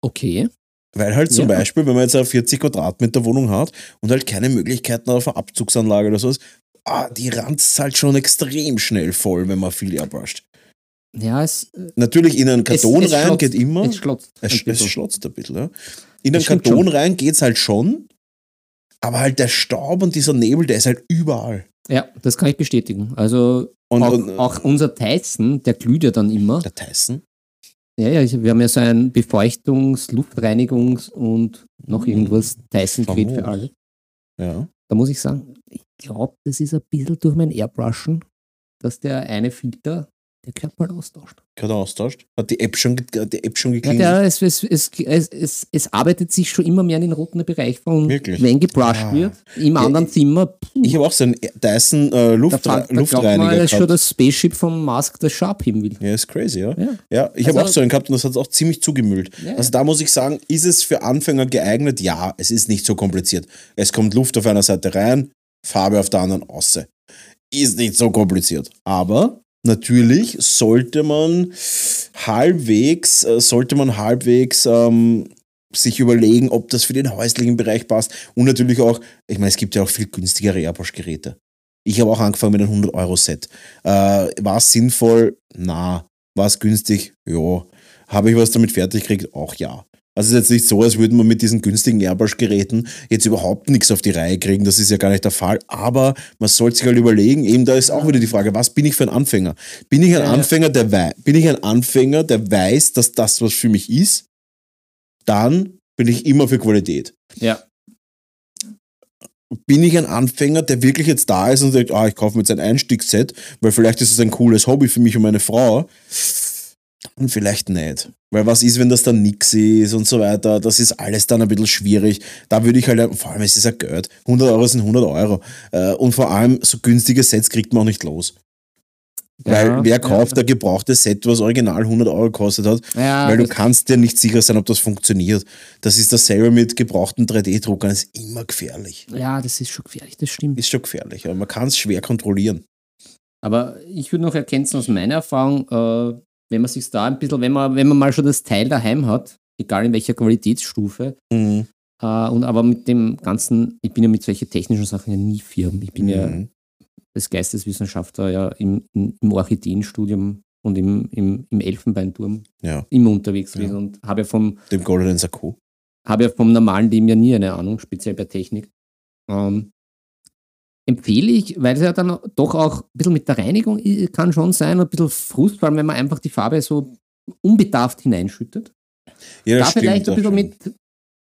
Okay. Weil halt zum Ja. Beispiel, wenn man jetzt eine 40 Quadratmeter Wohnung hat und halt keine Möglichkeiten auf eine Abzugsanlage oder sowas, ah, die ranzt halt schon extrem schnell voll, wenn man viel airbrusht. Ja, es, äh, Natürlich in einen Karton es, es rein schlotzt- geht immer. Es schlotzt. Es, es schlotzt ein bisschen, ja. In einen Karton schon. rein geht's halt schon, aber halt der Staub und dieser Nebel, der ist halt überall. Ja, das kann ich bestätigen. Also Und, auch, und auch unser Tyson, der glüht ja dann immer. der Tyson, Ja, ja, wir haben ja so ein Befeuchtungs-, Luftreinigungs- und noch irgendwas Tyson-Gerät für alle. ja. Da muss ich sagen, ich glaube, das ist ein bisschen durch mein Airbrushen, dass der eine Filter, der gehört mal austauscht. Gerade austauscht. Hat die App schon, die App schon Ja, geklingelt? der, es, es, es, es, es, es arbeitet sich schon immer mehr in den roten Bereich von, Wirklich? wenn gebrusht Ah. wird, im Ja, anderen Zimmer. Puh, ich habe auch so einen Dyson äh, da da glaubt Luftreiniger man, dass schon gehabt. das Spaceship vom Mask das Sharp hin will. Ja, ist crazy, ja. Ja. Ja, ich habe Also- auch so einen gehabt und das hat auch ziemlich zugemüllt. Ja, Also da muss ich sagen, ist es für Anfänger geeignet? Ja, es ist nicht so kompliziert. Es kommt Luft auf einer Seite rein, Farbe auf der anderen außen. Ist nicht so kompliziert. Aber natürlich sollte man halbwegs, äh, sollte man halbwegs ähm, sich überlegen, ob das für den häuslichen Bereich passt. Und natürlich auch, ich meine, es gibt ja auch viel günstigere Airbush-Geräte. Ich habe auch angefangen mit einem 100-Euro-Set. Äh, war es sinnvoll? Na. War es günstig? Ja. Habe ich was damit fertig gekriegt? Auch ja. Also es ist jetzt nicht so, als würden wir mit diesen günstigen Airbrush-Geräten jetzt überhaupt nichts auf die Reihe kriegen. Das ist ja gar nicht der Fall. Aber man sollte sich halt überlegen, eben da ist auch wieder die Frage, was bin ich für ein Anfänger? Bin ich ein. Anfänger, der wei bin ich ein Anfänger, der weiß, dass das was für mich ist? Dann bin ich immer für Qualität. Ja. Bin ich ein Anfänger, der wirklich jetzt da ist und sagt, ah, ich kaufe mir jetzt ein Einstiegsset, weil vielleicht ist es ein cooles Hobby für mich und meine Frau? Dann vielleicht nicht. Weil was ist, wenn das dann nix ist und so weiter? Das ist alles dann ein bisschen schwierig. Da würde ich halt, vor allem, es ist ja Geld. 100 Euro sind 100 Euro. Äh, Und vor allem, so günstige Sets kriegt man auch nicht los. Weil Ja, wer ja. kauft ein gebrauchtes Set, was original 100 Euro gekostet hat? Ja, weil du kannst dir nicht sicher sein, ob das funktioniert. Das ist dasselbe mit gebrauchten 3D-Druckern. Das ist immer gefährlich. Ja, das ist schon gefährlich, das stimmt. Ist schon gefährlich, aber man kann es schwer kontrollieren. Aber ich würde noch ergänzen aus meiner Erfahrung, äh, wenn man sich da ein bisschen, wenn man, wenn man mal schon das Teil daheim hat, egal in welcher Qualitätsstufe, Mhm. äh, und aber mit dem ganzen, ich bin ja mit solchen technischen Sachen ja nie firm. Ich bin ja Mhm. als Geisteswissenschaftler ja im, im, Orchideenstudium und im, im, im Elfenbeinturm Ja, immer unterwegs Ja. gewesen und habe ja vom dem goldenen Sakko. habe ja vom normalen Leben ja nie eine Ahnung, speziell bei Technik. Ähm, empfehle ich, weil es ja dann doch auch ein bisschen mit der Reinigung kann schon sein, ein bisschen Frust, vor allem wenn man einfach die Farbe so unbedarft hineinschüttet. Ja, da das stimmt, vielleicht ein bisschen mit,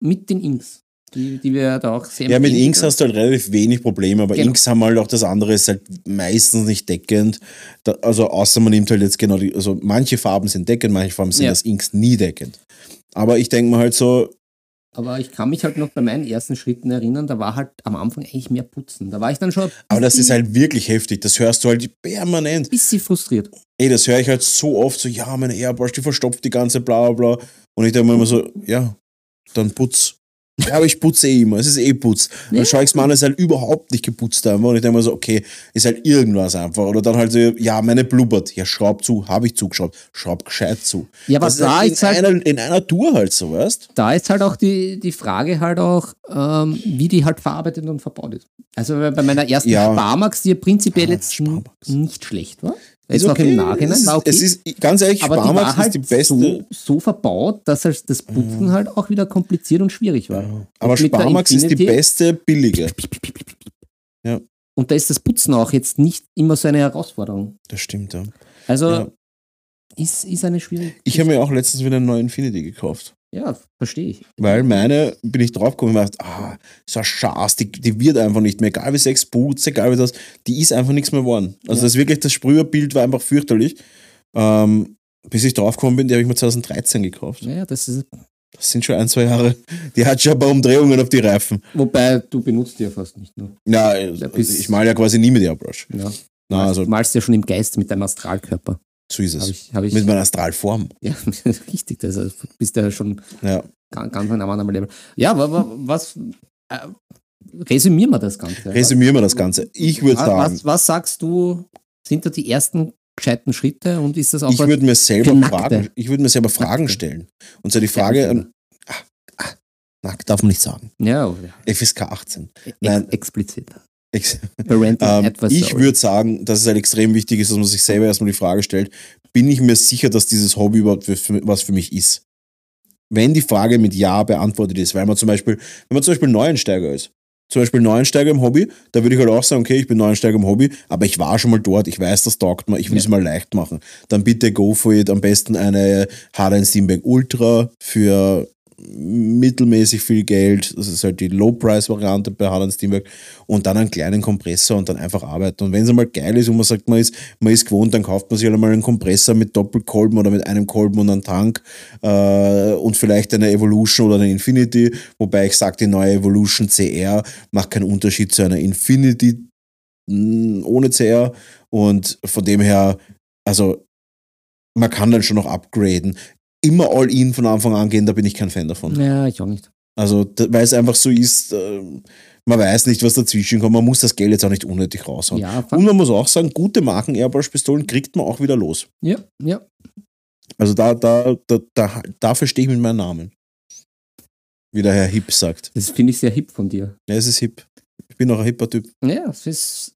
mit den Inks, die, die wir da auch sehr Ja, mit. Inks hast du halt relativ wenig Probleme, aber Genau. Inks haben halt auch das andere, ist halt meistens nicht deckend. Da, also außer man nimmt halt jetzt genau die, also manche Farben sind deckend, manche Farben sind Ja. das Inks nie deckend. Aber ich denke mal halt so, Aber ich kann mich halt noch bei meinen ersten Schritten erinnern, da war halt am Anfang eigentlich mehr Putzen. Da war ich dann schon aber das ist halt wirklich heftig. Das hörst du halt permanent. bisschen frustriert. Ey, das höre ich halt so oft, so, ja, meine Airbrush, die verstopft die ganze bla bla bla. Und ich denke mir immer so, ja, dann putz. Ja, aber ich putze eh immer, es ist eh putz. Dann Ja. schaue ich es mal an, es ist halt überhaupt nicht geputzt einfach. Und ich denke mir so, okay, ist halt irgendwas einfach. Oder dann halt so, ja, meine blubbert. Ja, schraub zu, habe ich zugeschraubt. Schraub gescheit zu. Ja, aber das da ist halt in, halt einer, in einer Tour halt so, weißt da ist halt auch die, die Frage halt auch, ähm, wie die halt verarbeitet und verbaut ist. Also bei bei meiner ersten Ja. Sparmax, die ja prinzipiell Ah, jetzt Sparmax. nicht schlecht war. Jetzt auch im Nachhinein Es ist, war okay. es ist ganz ehrlich, aber die Sparmax war halt ist die beste. so, so verbaut, dass halt das Putzen halt auch wieder kompliziert und schwierig war. aber mit der Sparmax ist die beste billige. Und da ist das Putzen auch jetzt nicht immer so eine Herausforderung. Das stimmt, ja. Also Ja. ist, ist eine schwierige. Ich habe mir auch letztens wieder einen neuen Infinity gekauft. Ja, verstehe ich. Weil meine, bin ich draufgekommen und dachte, ah, so ein Schatz, die, die wird einfach nicht mehr. Egal wie sechs Boots, egal wie das, die ist einfach nichts mehr geworden. Also Ja. das wirklich, das Sprüherbild war einfach fürchterlich. Ähm, bis ich draufgekommen bin, die habe ich mir 2013 gekauft. Naja, das ist, Das sind schon ein, zwei Jahre. Die hat schon ein paar Umdrehungen auf die Reifen. Wobei, du benutzt die ja fast nicht. Ne? Ja, also ich male ja quasi nie mit Airbrush. Ja. Na, also du malst ja schon im Geist mit deinem Astralkörper. So ist es. ich, hab ich, Mit meiner Astralform. ja, *laughs* richtig, das also, du bist ja schon Ja. ganz, ganz ein anderer Level. Ja, was, äh, resümieren wir das Ganze. Resümieren wir das Ganze. Ich würde was, sagen, was, was sagst du, sind da die ersten gescheiten Schritte und ist das auch ich würde mir selber Nackte. Fragen, ich würde mir selber Fragen Nackte. stellen. Und zwar die Frage, ähm, nackt darf man nicht sagen. ja, ja, FSK 18. ex Nein. explizit. Parental ähm, ich würde sagen, dass es halt extrem wichtig ist, dass man sich selber erstmal die Frage stellt, bin ich mir sicher, dass dieses Hobby überhaupt für, für, was für mich ist? Wenn die Frage mit Ja beantwortet ist, weil man zum Beispiel, wenn man zum Beispiel Neuensteiger ist, zum Beispiel Neuensteiger im Hobby, da würde ich halt auch sagen, okay, ich bin Neuensteiger im Hobby, aber ich war schon mal dort, ich weiß, das taugt mir, ich will es mal leicht machen. Dann bitte go for it, am besten eine Hardline Steamback Ultra für mittelmäßig viel Geld, das ist halt die Low-Price-Variante bei Hardline Steamback und dann einen kleinen Kompressor und dann einfach arbeiten. Und wenn es einmal geil ist und man sagt, man ist, man ist gewohnt, dann kauft man sich halt einmal einen Kompressor mit Doppelkolben oder mit einem Kolben und einem Tank äh, und vielleicht eine Evolution oder eine Infinity, wobei ich sage, die neue Evolution CR macht keinen Unterschied zu einer Infinity mh, ohne CR und von dem her, also man kann dann schon noch upgraden. Immer all in von Anfang an gehen, da bin ich kein Fan davon. ja, ich auch nicht. Also, weil es einfach so ist, äh, man weiß nicht, was dazwischen kommt. Man muss das Geld jetzt auch nicht unnötig raushauen. Ja, Und man muss auch sagen, gute Marken Airbrush-Pistolen kriegt man auch wieder los. ja, ja. Also da, da, da, da, dafür stehe ich mit meinem Namen. Wie der Herr Hip sagt. Das finde ich sehr hip von dir. Ja, es ist hip. Ich bin auch ein hipper Typ. Ja, es ist,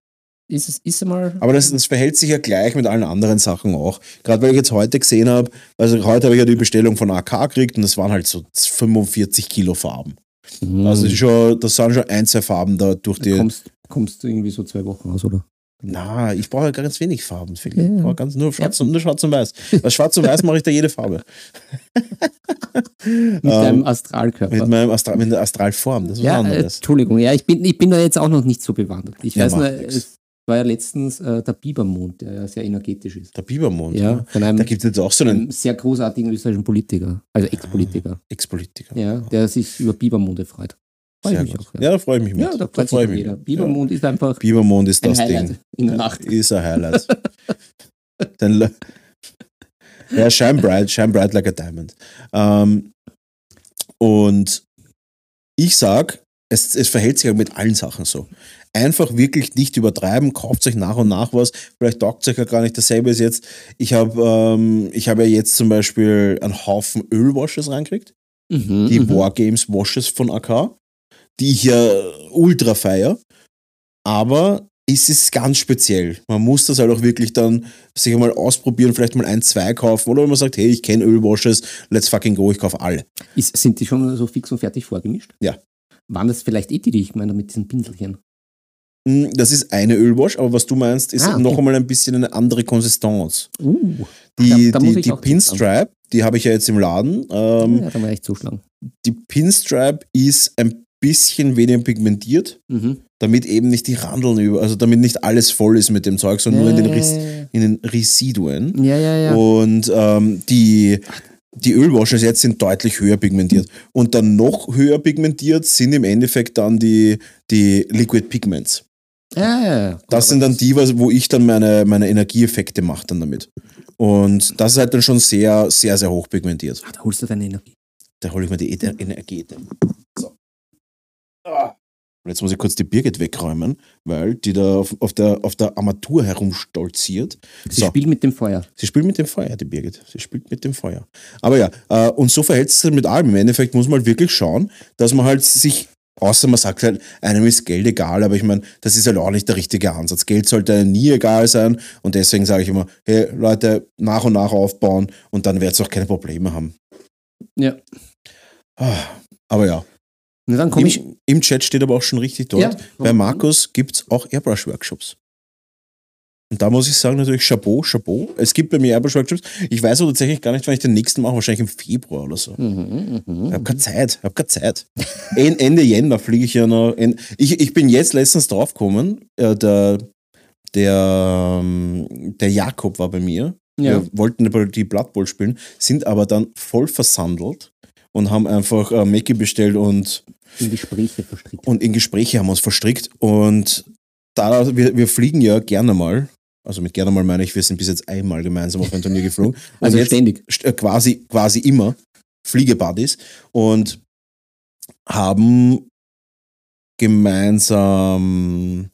ist, es ist einmal. Aber das, das verhält sich ja gleich mit allen anderen Sachen auch. Gerade weil ich jetzt heute gesehen habe, also heute habe ich ja die Bestellung von AK gekriegt und das waren halt so 45 Kilo Farben. Mhm. Also das, schon, das sind schon ein, zwei Farben da durch die. kommst, kommst du irgendwie so zwei Wochen aus, oder? Na, ich brauche ja ganz wenig Farben. Philipp. Ja, Ich ja. brauche ganz nur schwarz, und, nur schwarz und weiß. Bei schwarz und weiß mache ich da jede Farbe. *laughs* Mit deinem Astralkörper. Mit, meinem Astral, mit der Astralform. Das ist was ja, äh, anderes. Entschuldigung, ja, ich bin, ich bin da jetzt auch noch nicht so bewandert. Ich Ja, weiß nur, es war ja letztens äh, der Bibermond, der ja sehr energetisch ist. Der Bibermond. Ja, ne? von einem, Da gibt es jetzt auch so einen sehr großartigen österreichischen Politiker, also Ex-Politiker, Ex-Politiker. ja, der sich über Bibermonde freut. Freue ich mich gut. auch. Ja, Ja, da freue ich mich mit. ja da freut freu sich jeder. Bibermond ist einfach Ja. Bibermond ist ein das Highlight Ding. in der Nacht. Ist ein Highlight. *laughs* Le- ja, shine bright, shine bright like a diamond. Ähm, und ich sag, es, es verhält sich ja mit allen Sachen so. Einfach wirklich nicht übertreiben, kauft euch nach und nach was. Vielleicht taugt euch ja gar nicht dasselbe ist jetzt. Ich habe ähm, ich hab ja jetzt zum Beispiel einen Haufen Ölwashes reingekriegt. Mhm, Die mhm. Wargames Washes von AK, die ich ja ultra feier. Aber es ist ganz speziell. Man muss das halt auch wirklich dann sich einmal ausprobieren, vielleicht mal ein, zwei kaufen. Oder wenn man sagt, hey, ich kenne Ölwashes, let's fucking go, ich kaufe alle. Ist, sind die schon so fix und fertig vorgemischt? Ja. Waren das vielleicht eh die, die ich meine, mit diesen Pinselchen? Mm, Das ist eine Ölwash, aber was du meinst, ist Ah, okay. noch einmal ein bisschen eine andere Konsistence. Uh, Die, Da- da die, ich die Pinstripe, die habe ich ja jetzt im Laden. Ähm, ja, da war echt zuschlagen. Die Pinstripe ist ein bisschen weniger pigmentiert, Mhm. damit eben nicht die Randeln über, also damit nicht alles voll ist mit dem Zeug, sondern nur in den, Res, in den Residuen. Ja, ja, ja. Und ähm, die, die Ölwashes jetzt sind deutlich höher pigmentiert. Und dann noch höher pigmentiert sind im Endeffekt dann die, die Liquid Pigments. Ja. Das sind dann die, wo ich dann meine, meine Energieeffekte mache dann damit. Und das ist halt dann schon sehr, sehr, sehr hoch pigmentiert. Ah, da holst du deine Energie. Da hole ich mir die Ener- Energie. So. Ah. Jetzt muss ich kurz die Birgit wegräumen, weil die da auf, auf, der, auf der Armatur herumstolziert. Sie So. spielt mit dem Feuer. Sie spielt mit dem Feuer, die Birgit. Sie spielt mit dem Feuer. Aber ja, äh, und so verhält es sich mit allem. Im Endeffekt muss man halt wirklich schauen, dass man halt sich, außer man sagt halt, einem ist Geld egal, aber ich meine, das ist halt auch nicht der richtige Ansatz. Geld sollte einem nie egal sein und deswegen sage ich immer, hey Leute, nach und nach aufbauen und dann werdet ihr auch keine Probleme haben. Ja. Ah, Aber ja, Na, dann komme im, ich. im Chat steht aber auch schon richtig dort. Ja. Bei Markus gibt es auch Airbrush-Workshops. Und da muss ich sagen, natürlich Chapeau, Chapeau. Es gibt bei mir Airbrush-Workshops. Ich weiß aber tatsächlich gar nicht, wann ich den nächsten mache, wahrscheinlich im Februar oder so. Mhm, mhm. Ich habe keine Zeit, ich habe keine Zeit. En- Ende Jänner fliege ich ja noch. Ich, ich bin jetzt letztens draufgekommen, äh, der, der, ähm, der Jakob war bei mir. Ja. Wir wollten die Blood Bowl spielen, sind aber dann voll versandelt und haben einfach äh, Mackie bestellt und, In Gespräche verstrickt. und in Gespräche haben wir uns verstrickt. Und da, wir, wir fliegen ja gerne mal. Also mit gerne mal meine ich, wir sind bis jetzt einmal gemeinsam auf ein Turnier geflogen. *laughs* Und Also jetzt ständig. st- äh, quasi, quasi immer Fliegebuddies und haben gemeinsam,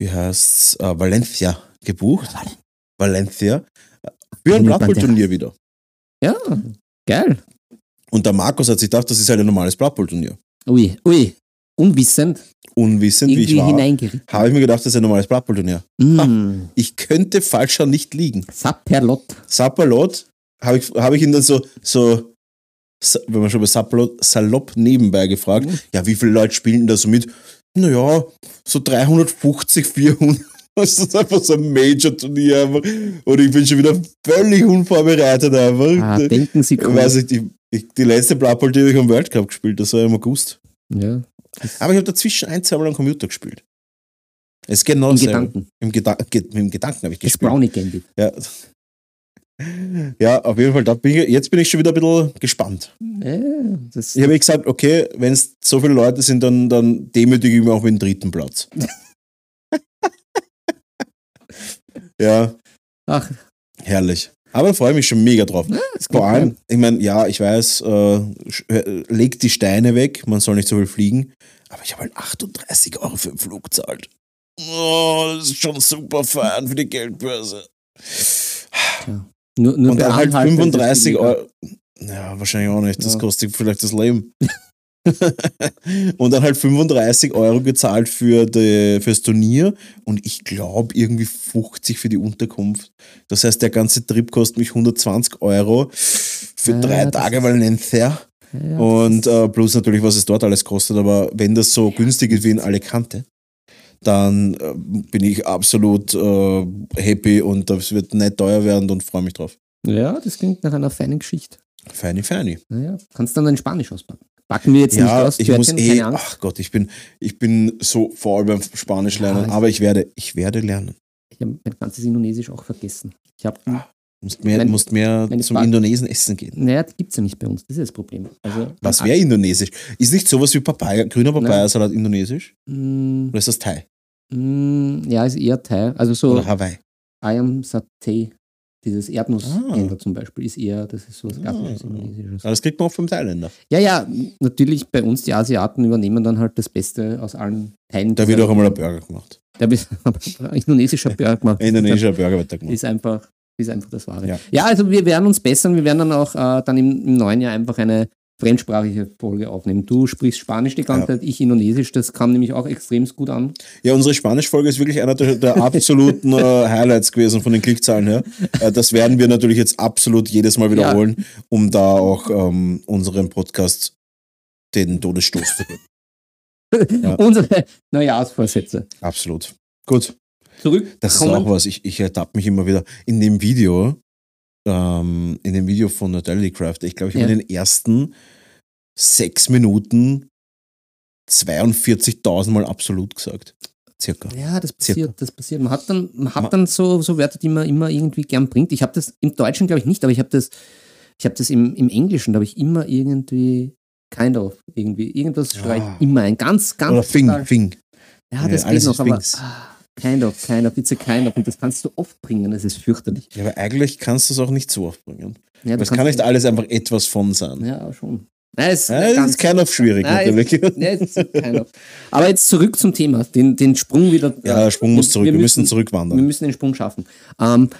wie heißt's, äh, Valencia gebucht. Valencia. Für ein Eine Bloodbowl-Turnier wieder. Ja, geil. Und der Markus hat sich gedacht, das ist halt ein normales Bloodbowl-Turnier. Ui, ui. Unwissend. Unwissend, wie ich Irgendwie war, habe ich mir gedacht, das ist ein normales Bloodbowl-Turnier. Mm. Ich könnte falscher nicht liegen. Sapperlot. Sapperlot habe ich, habe ich ihn dann so, so, wenn man schon bei Sapperlot, salopp nebenbei gefragt, Mhm. ja, wie viele Leute spielen denn da so mit? Naja, so 350, 400. *laughs* Das ist einfach so ein Major-Turnier einfach. Und ich bin schon wieder völlig unvorbereitet einfach. Ah, denken Sie ich cool. weiß nicht, ich, ich, die letzte Bowl, die habe ich am World Cup gespielt, das war im August. Ja. Aber ich habe dazwischen ein, zwei Mal am Computer gespielt. Es ist genau In dasselbe. Gedanken. Im, Geda ge Im Gedanken habe ich Das gespielt. Brownie Gambit. Ja. ja, auf jeden Fall, da bin ich, jetzt bin ich schon wieder ein bisschen gespannt. Ja, das, Ich habe eh gesagt, okay, wenn es so viele Leute sind, dann, dann demütige ich mich auch mit dem dritten Platz. *laughs* ja, ach, herrlich. Aber da freue ich mich schon mega drauf. das Vor allem, ich meine, ja, ich weiß, äh, äh, legt die Steine weg, man soll nicht so viel fliegen, aber ich habe halt 38 Euro für den Flug gezahlt. Oh, das ist schon super fein für die Geldbörse. Nur, nur Und dann halt Anhalter ist es 35 billiger. Euro. Ja, wahrscheinlich auch nicht. Das Ja. kostet vielleicht das Leben. *laughs* *laughs* und dann halt 35 Euro gezahlt für die, fürs Turnier und ich glaube irgendwie 50 für die Unterkunft. Das heißt, der ganze Trip kostet mich 120 Euro für Ja, drei das Tage ist- Valencia. Ja, Und äh, plus natürlich, was es dort alles kostet. Aber wenn das so günstig ist wie in Alicante, dann äh, bin ich absolut äh, happy und das wird nicht teuer werden und freue mich drauf. ja, das klingt nach einer feinen Geschichte. Feini, feini. Naja, kannst dann ein Spanisch auspacken. Packen wir jetzt nicht Ja, aus, ich muss eh, keine Angst. ach Gott, ich bin, ich bin so faul beim Spanisch Ja, lernen, ich- aber ich werde, ich werde lernen. Ich habe mein ganzes Indonesisch auch vergessen. Ich habe, Du musst mehr, Mein- musst mehr zum Spa- Indonesen essen gehen. naja, das gibt es ja nicht bei uns. Das ist das Problem. Also, Was wäre Indonesisch? Ist nicht sowas wie Papaya, grüner. Papayasalat indonesisch? Mm, Oder ist das Thai? mm, ja, ist eher Thai. Also so Oder Hawaii? Ayam Satay, dieses Erdnussgender Ah. zum Beispiel, ist eher, das ist so was klassisches Indonesisches. Ja, das kriegt man auch vom Thailänder. Ja, ja, natürlich bei uns, die Asiaten übernehmen dann halt das Beste aus allen Teilen. Da wird auch einmal ein Burger gemacht. Da wird *laughs* ein indonesischer Burger gemacht. Ein indonesischer Burger wird da gemacht. ist einfach, ist einfach das Wahre. Ja. Ja, also wir werden uns bessern. Wir werden dann auch äh, dann im, im neuen Jahr einfach eine fremdsprachige Folge aufnehmen. Du sprichst Spanisch die ganze Ja. Zeit, ich Indonesisch. Das kam nämlich auch extrem gut an. Ja, unsere Spanisch-Folge ist wirklich einer der, der absoluten äh, Highlights gewesen von den Klickzahlen her. Äh, das werden wir natürlich jetzt absolut jedes Mal wiederholen, um da auch ähm, unserem Podcast den Todesstoß zu geben. *laughs* Ja. Unsere Neujahrsvorsätze. Absolut. Gut. Zurück. Das ist auch was. Ich, ich ertappe mich immer wieder in dem Video, ähm, in dem Video von Natalie Craft. Ich glaube, ich habe Ja. in den ersten sechs Minuten 42.000 Mal absolut gesagt. Circa. Ja, das Circa. passiert, das passiert. Man hat dann, man hat Ma- dann so, so Wörter, die man immer irgendwie gern bringt. Ich habe das im Deutschen, glaube ich, nicht, aber ich habe das, ich habe das im, im Englischen, da habe ich immer irgendwie kind of, irgendwie, irgendwas Ja. schreit immer ein. Ganz, ganz. Oder Fing, Fing. Ja, Ja, das geht alles noch, aber ah, kind of, kind of, it's a kind of. Und das kannst du oft bringen, das ist fürchterlich. Ja, aber eigentlich kannst du es auch nicht so oft bringen. Ja, Es kann nicht alles einfach etwas von sein. Ja, schon. Nein, es Ja, das ist kein auf schwierig Nein, natürlich. Es ist kind of. Aber jetzt zurück zum Thema, den, den Sprung wieder. Ja, der Sprung muss zurück. Wir, müssen zurückwandern. Wir müssen den Sprung schaffen. Ähm,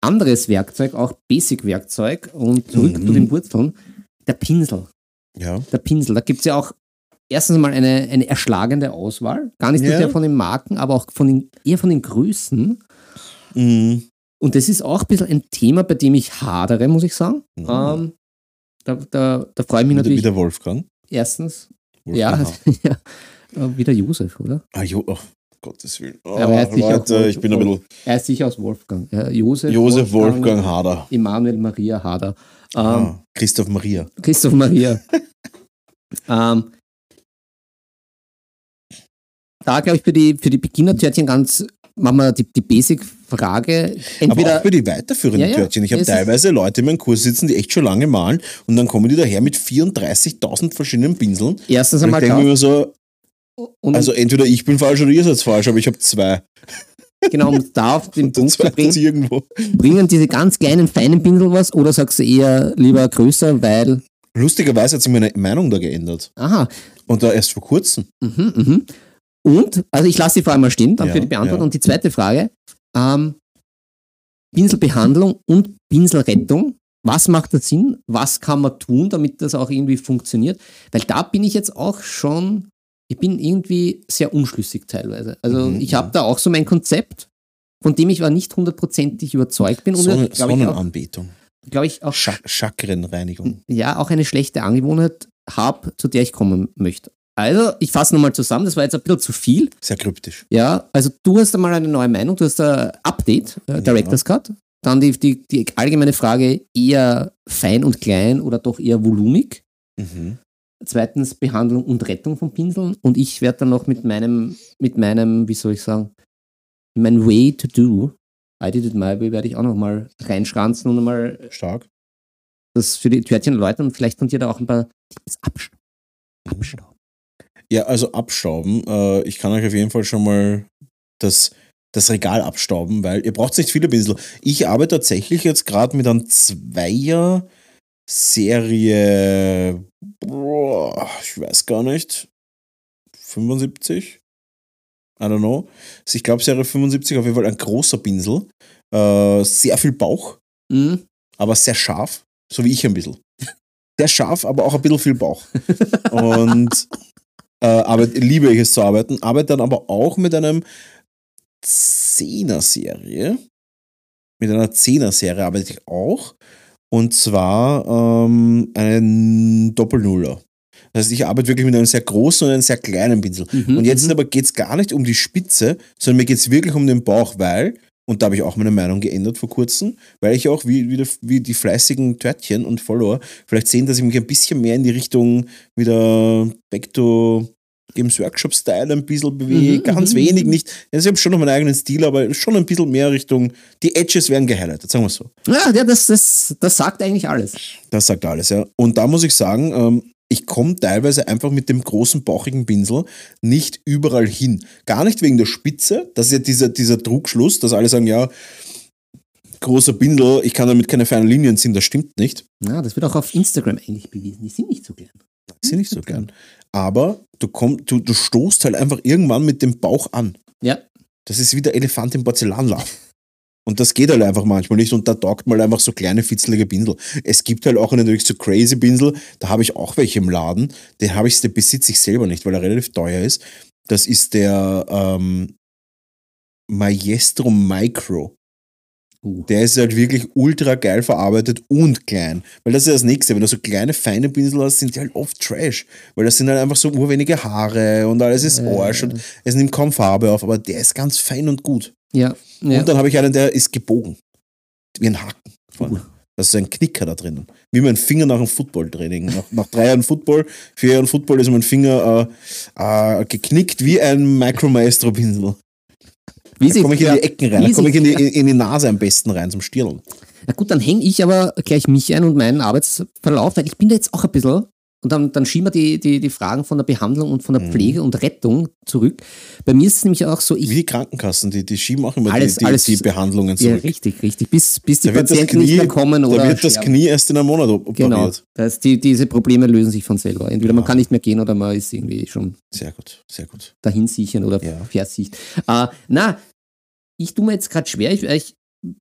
anderes Werkzeug, auch Basic-Werkzeug und zurück Mhm. zu den Wurzeln, der Pinsel. ja. Der Pinsel, da gibt es ja auch erstens mal eine, eine erschlagende Auswahl. Gar nicht Ja. sehr von den Marken, aber auch von den, eher von den Größen. Mhm. Und das ist auch ein bisschen ein Thema, bei dem ich hadere, muss ich sagen. Mhm. Ähm, da, da, da freue ich mich Wieder, natürlich wieder Wolfgang. erstens, Wolfgang ja, *laughs* ja, äh, wieder Josef, oder? Ah, jo, oh, Gottes Willen. Oh, er auch Leute, Wolf- ich bin ein bisschen. Er ist sicher aus Wolfgang. Ja, Josef, Josef Wolfgang Hader. Emanuel Maria Hader. Ähm, Ah, Christoph Maria. Christoph Maria. *laughs* ähm, da glaube ich für die, für die Beginner-Törtchen ganz machen wir die, die Basic-Frage. Aber auch für die weiterführenden Ja. Törtchen. Ich habe teilweise Leute in meinem Kurs sitzen, die echt schon lange malen und dann kommen die daher mit 34.000 verschiedenen Pinseln. erstens Und ich einmal denke mir so, und also entweder ich bin falsch oder ihr seid falsch, aber ich habe zwei. genau, um da auf den *laughs* Punkt zu bringen, irgendwo. bringen diese ganz kleinen, feinen Pinsel was oder sagst du eher lieber größer, weil, Lustigerweise hat sich meine Meinung da geändert. aha, Und da erst vor kurzem. mhm, mhm. Und, also ich lasse die Frage mal stehen, dann Ja, für die Beantwortung. ja. Und die zweite Frage, ähm, Pinselbehandlung und Pinselrettung. Was macht da Sinn? Was kann man tun, damit das auch irgendwie funktioniert? Weil da bin ich jetzt auch schon, ich bin irgendwie sehr unschlüssig teilweise. Also Mhm, ich habe da auch so mein Konzept, von dem ich aber nicht hundertprozentig überzeugt bin. Und Sonne, glaube ich, auch, Sonnenanbetung. glaub ich auch, Chak Chakrenreinigung. ja, auch eine schlechte Angewohnheit habe, zu der ich kommen möchte. Also, ich fasse nochmal zusammen, das war jetzt ein bisschen zu viel. Sehr kryptisch. Ja, also du hast einmal eine neue Meinung, du hast ein Update, äh, Director's Cut. Dann die, die, die allgemeine Frage, eher fein und klein oder doch eher volumig. Mhm. Zweitens Behandlung und Rettung von Pinseln. Und ich werde dann noch mit meinem, mit meinem, wie soll ich sagen, mein Way to do, I did it my way, werde ich auch nochmal reinschranzen und nochmal Stark. das für die Törtchen erläutern und vielleicht könnt ihr da auch ein paar Tipps absch abstauben. Ja, also abstauben. Äh, ich kann euch auf jeden Fall schon mal das, das Regal abstauben, weil ihr braucht nicht viele Pinsel. Ich arbeite tatsächlich jetzt gerade mit einem Zweier Serie, boah, ich weiß gar nicht, 75? I don't know. Also ich glaube Serie 75 auf jeden Fall ein großer Pinsel. Äh, sehr viel Bauch, Mhm. aber sehr scharf, so wie ich ein bisschen. *laughs* Sehr scharf, aber auch ein bisschen viel Bauch. *laughs* Und äh, arbeit, liebe ich es zu arbeiten, arbeite dann aber auch mit einem Zehner-Serie. Mit einer Zehner-Serie arbeite ich auch. Und zwar ähm, einen Doppelnuller. Das heißt, ich arbeite wirklich mit einem sehr großen und einem sehr kleinen Pinsel. Mhm, Und jetzt mhm. aber geht es gar nicht um die Spitze, sondern mir geht es wirklich um den Bauch, weil, und da habe ich auch meine Meinung geändert vor kurzem, weil ich auch wie, wie, die- wie die fleißigen Törtchen und Follower vielleicht sehen, dass ich mich ein bisschen mehr in die Richtung wieder back to Games Workshop-Style ein bisschen bewege. Mhm, Ganz mhm, wenig, mhm. nicht. Also ich habe schon noch meinen eigenen Stil, aber schon ein bisschen mehr Richtung. Die Edges werden gehighlightet, sagen wir es so. Ja, ja das, das, das sagt eigentlich alles. Das sagt alles, ja. Und da muss ich sagen, ähm, ich komme teilweise einfach mit dem großen bauchigen Pinsel nicht überall hin. Gar nicht wegen der Spitze. Das ist ja dieser, dieser Trugschluss, dass alle sagen, ja, großer Pinsel, ich kann damit keine feinen Linien ziehen. Das stimmt nicht. Ja, das wird auch auf Instagram eigentlich bewiesen. Die sind nicht so klein. Das ist nicht so gern. Aber du, komm, du, du stoßt halt einfach irgendwann mit dem Bauch an. Ja, Das ist wie der Elefant im Porzellanladen. Und das geht halt einfach manchmal nicht. Und da taugt mal einfach so kleine, fitzelige Pinsel. Es gibt halt auch natürlich so crazy Pinsel. Da habe ich auch welche im Laden. Den habe ich, den besitze ich selber nicht, weil er relativ teuer ist. Das ist der ähm, Maestro Micro. Uh. Der ist halt wirklich ultra geil verarbeitet und klein. Weil das ist ja das Nächste. Wenn du so kleine, feine Pinsel hast, sind die halt oft Trash. Weil das sind halt einfach so urwenige Haare und alles ist Arsch und es nimmt kaum Farbe auf. Aber der ist ganz fein und gut. ja, ja. Und dann habe ich einen, der ist gebogen. Wie ein Haken. vorne. Das ist ein Knicker da drinnen. Wie mein Finger nach einem Footballtraining. Nach, nach drei Jahren Football, vier Jahren Football ist mein Finger äh, äh, geknickt wie ein Micro Maestro Pinsel. Wie Da komme ich in die Ecken rein. Da komme ich in die, in die Nase am besten rein zum Stirn. Na gut, dann hänge ich aber gleich mich ein und meinen Arbeitsverlauf, weil ich bin da jetzt auch ein bisschen, und dann, dann schieben wir die, die, die Fragen von der Behandlung und Mhm. von der Pflege und Rettung zurück. Bei mir ist es nämlich auch so, Wie ich, die Krankenkassen, die, die schieben auch immer Alles- die, die, alles- die Behandlungen ja, zurück. richtig, richtig, bis, bis die da Patienten nicht Knie, mehr kommen da oder wird das sterben. Knie erst in einem Monat op- Genau, operiert. das, die, diese Probleme lösen sich von selber. Entweder man Ja. kann nicht mehr gehen oder man ist irgendwie schon Sehr gut, sehr gut. dahin sichern oder Ja. versicht. Äh, na, ich tue mir jetzt gerade schwer. Ich, ich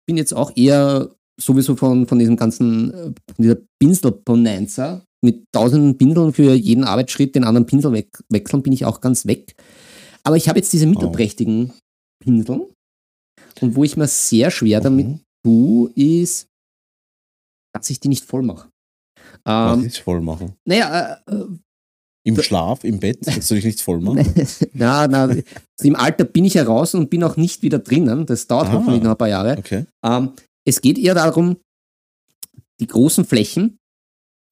bin jetzt auch eher sowieso von, von diesem ganzen, äh, von dieser Pinselbonanza mit tausenden Pinseln für jeden Arbeitsschritt, den anderen Pinsel weg, wechseln, bin ich auch ganz weg. Aber ich habe jetzt diese mittelprächtigen Pinsel. Und wo ich mir sehr schwer damit Mhm. tue, ist, dass ich die nicht voll mache. Was Ähm, ist voll machen? naja, äh, Im Schlaf, im Bett, *laughs* kannst du dich nicht voll machen? *laughs* na, na, also im Alter bin ich heraus und bin auch nicht wieder drinnen. Das dauert Ah. hoffentlich noch ein paar Jahre. Okay. Ähm, es geht eher darum, die großen Flächen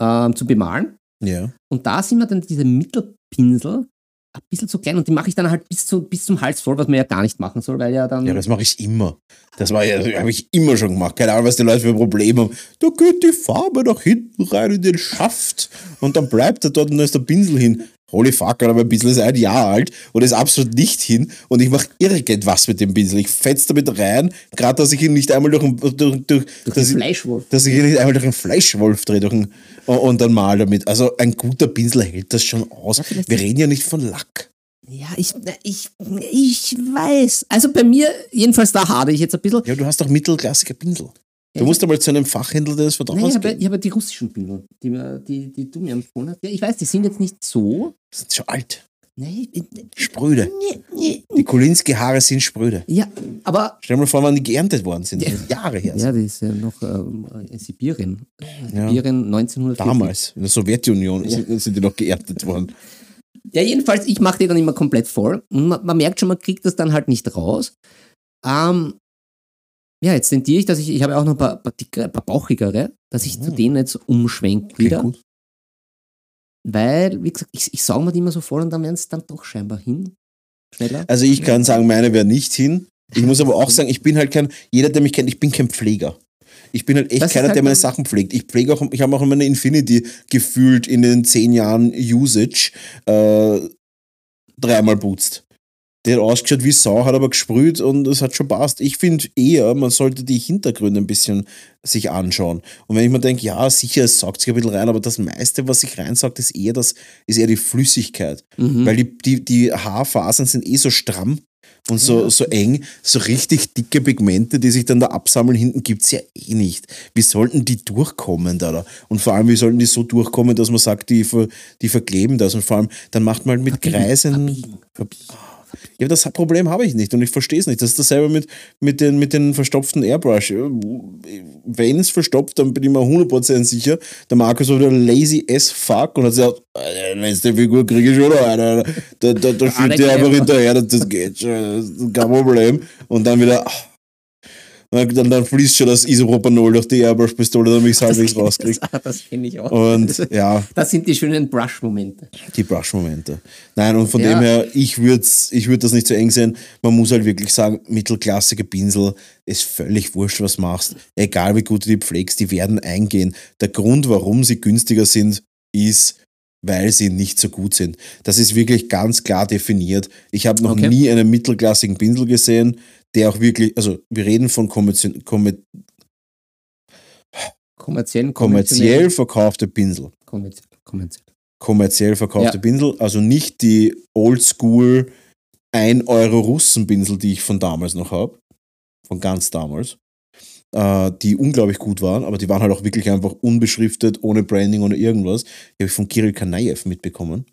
ähm, zu bemalen. Ja. Und da sind mir dann diese Mittelpinsel ein bisschen zu klein und die mache ich dann halt bis, zu, bis zum Hals voll, was man ja gar nicht machen soll, weil ja dann. Ja, das mache ich immer. Das war ja, habe ich immer schon gemacht. Keine Ahnung, was die Leute für Probleme haben. Da geht die Farbe nach hinten rein in den Schaft und dann bleibt er dort und dann ist der Pinsel hin. Holy fuck, aber ein Pinsel ist ein Jahr alt und ist absolut nicht hin und ich mache irgendwas mit dem Pinsel. Ich fetze damit rein, gerade dass ich ihn nicht einmal durch, durch, durch, durch dass den ich- Fleischwolf. dass ich ihn nicht einmal durch einen Fleischwolf drehe durch einen, und, und dann mal damit. Also ein guter Pinsel hält das schon aus. Ja, Wir reden ja nicht von Lack. Ja, ich, ich, ich weiß. Also bei mir, jedenfalls da hade ich jetzt ein bisschen. Ja, du hast doch mittelklassige Pinsel. Du Ja, musst einmal zu einem Fachhändler Nein, ich habe, gehen. ich habe die russischen Pinsel, die, die, die du mir empfohlen hast. Ja, ich weiß, die sind jetzt nicht so. Die sind schon alt. Nee, nee, Spröde. nee. Die Kulinski-Haare sind spröde. Ja, aber. Stell dir mal vor, wann die geerntet worden sind. Das ist Jahre her. Ja, die ist ja noch ähm, in Sibirien. Ja. Sibirien 1940. Damals, in der Sowjetunion, Ja. sind, sind die noch geerntet worden. Ja, jedenfalls, ich mache die dann immer komplett voll. Und man, man merkt schon, man kriegt das dann halt nicht raus. Ähm, ja, jetzt tendiere ich, dass ich, ich habe auch noch ein paar, paar, dickere, ein paar bauchigere, dass ich zu Mhm. denen jetzt umschwenke wieder. gut. Weil, wie gesagt, ich, ich sauge mir die immer so voll und dann werden es dann doch scheinbar hin. Schneller. Also ich kann sagen, meine wäre nicht hin. Ich muss aber auch *laughs* sagen, ich bin halt kein, jeder, der mich kennt, ich bin kein Pfleger. Ich bin halt echt Das keiner, halt der meine Sachen pflegt. Ich pflege auch, ich habe auch meine Infinity gefühlt in den zehn Jahren Usage äh, dreimal putzt. Der hat ausgeschaut wie Sau, hat aber gesprüht und es hat schon passt. Ich finde eher, man sollte die Hintergründe ein bisschen sich anschauen. Und wenn ich mir denke, ja, sicher, es saugt sich ein bisschen rein, aber das meiste, was sich reinsaugt, ist eher das, ist eher die Flüssigkeit. Mhm. Weil die, die, die Haarfasern sind eh so stramm und so, Ja. so eng, so richtig dicke Pigmente, die sich dann da absammeln, hinten gibt es ja eh nicht. Wie sollten die durchkommen da? da? Und vor allem, wie sollten die so durchkommen, dass man sagt, die, ver, die verkleben das? Und vor allem, dann macht man halt mit Verbiegen, Kreisen. verbiegen, Ja, das Problem habe ich nicht und ich verstehe es nicht. Das ist dasselbe mit, mit, den, mit den verstopften Airbrush. Wenn es verstopft, dann bin ich mir 100% sicher. Der Markus war wieder lazy as fuck und hat gesagt, "Äh, letzte Figur kriege ich schon noch eine. Da, da, da schiebt der einfach hinterher, das, das geht schon, kein Problem. Und dann wieder, ah. dann, dann fließt schon das Isopropanol durch die Airbrush-Pistole, damit ich es halbwegs rauskriege. Das, das kenne ich auch. Und ja, das sind die schönen Brush-Momente. die Brush-Momente. Nein, und von Ja. dem her, ich würde ich würd das nicht so eng sehen. Man muss halt wirklich sagen, mittelklassige Pinsel ist völlig wurscht, was machst. Egal wie gut du die pflegst, die werden eingehen. Der Grund, warum sie günstiger sind, ist, weil sie nicht so gut sind. Das ist wirklich ganz klar definiert. Ich habe noch Okay. nie einen mittelklassigen Pinsel gesehen, der auch wirklich, also wir reden von kommerzi- kommer- Kommerziell, kommerziell verkaufte Pinsel. Kommerziell. kommerziell. kommerziell verkaufte Ja. Pinsel, also nicht die Oldschool 1 Euro Russenpinsel, die ich von damals noch habe, von ganz damals, äh, die unglaublich gut waren, aber die waren halt auch wirklich einfach unbeschriftet, ohne Branding, ohne irgendwas. Die habe ich von Kirill Kanaev mitbekommen,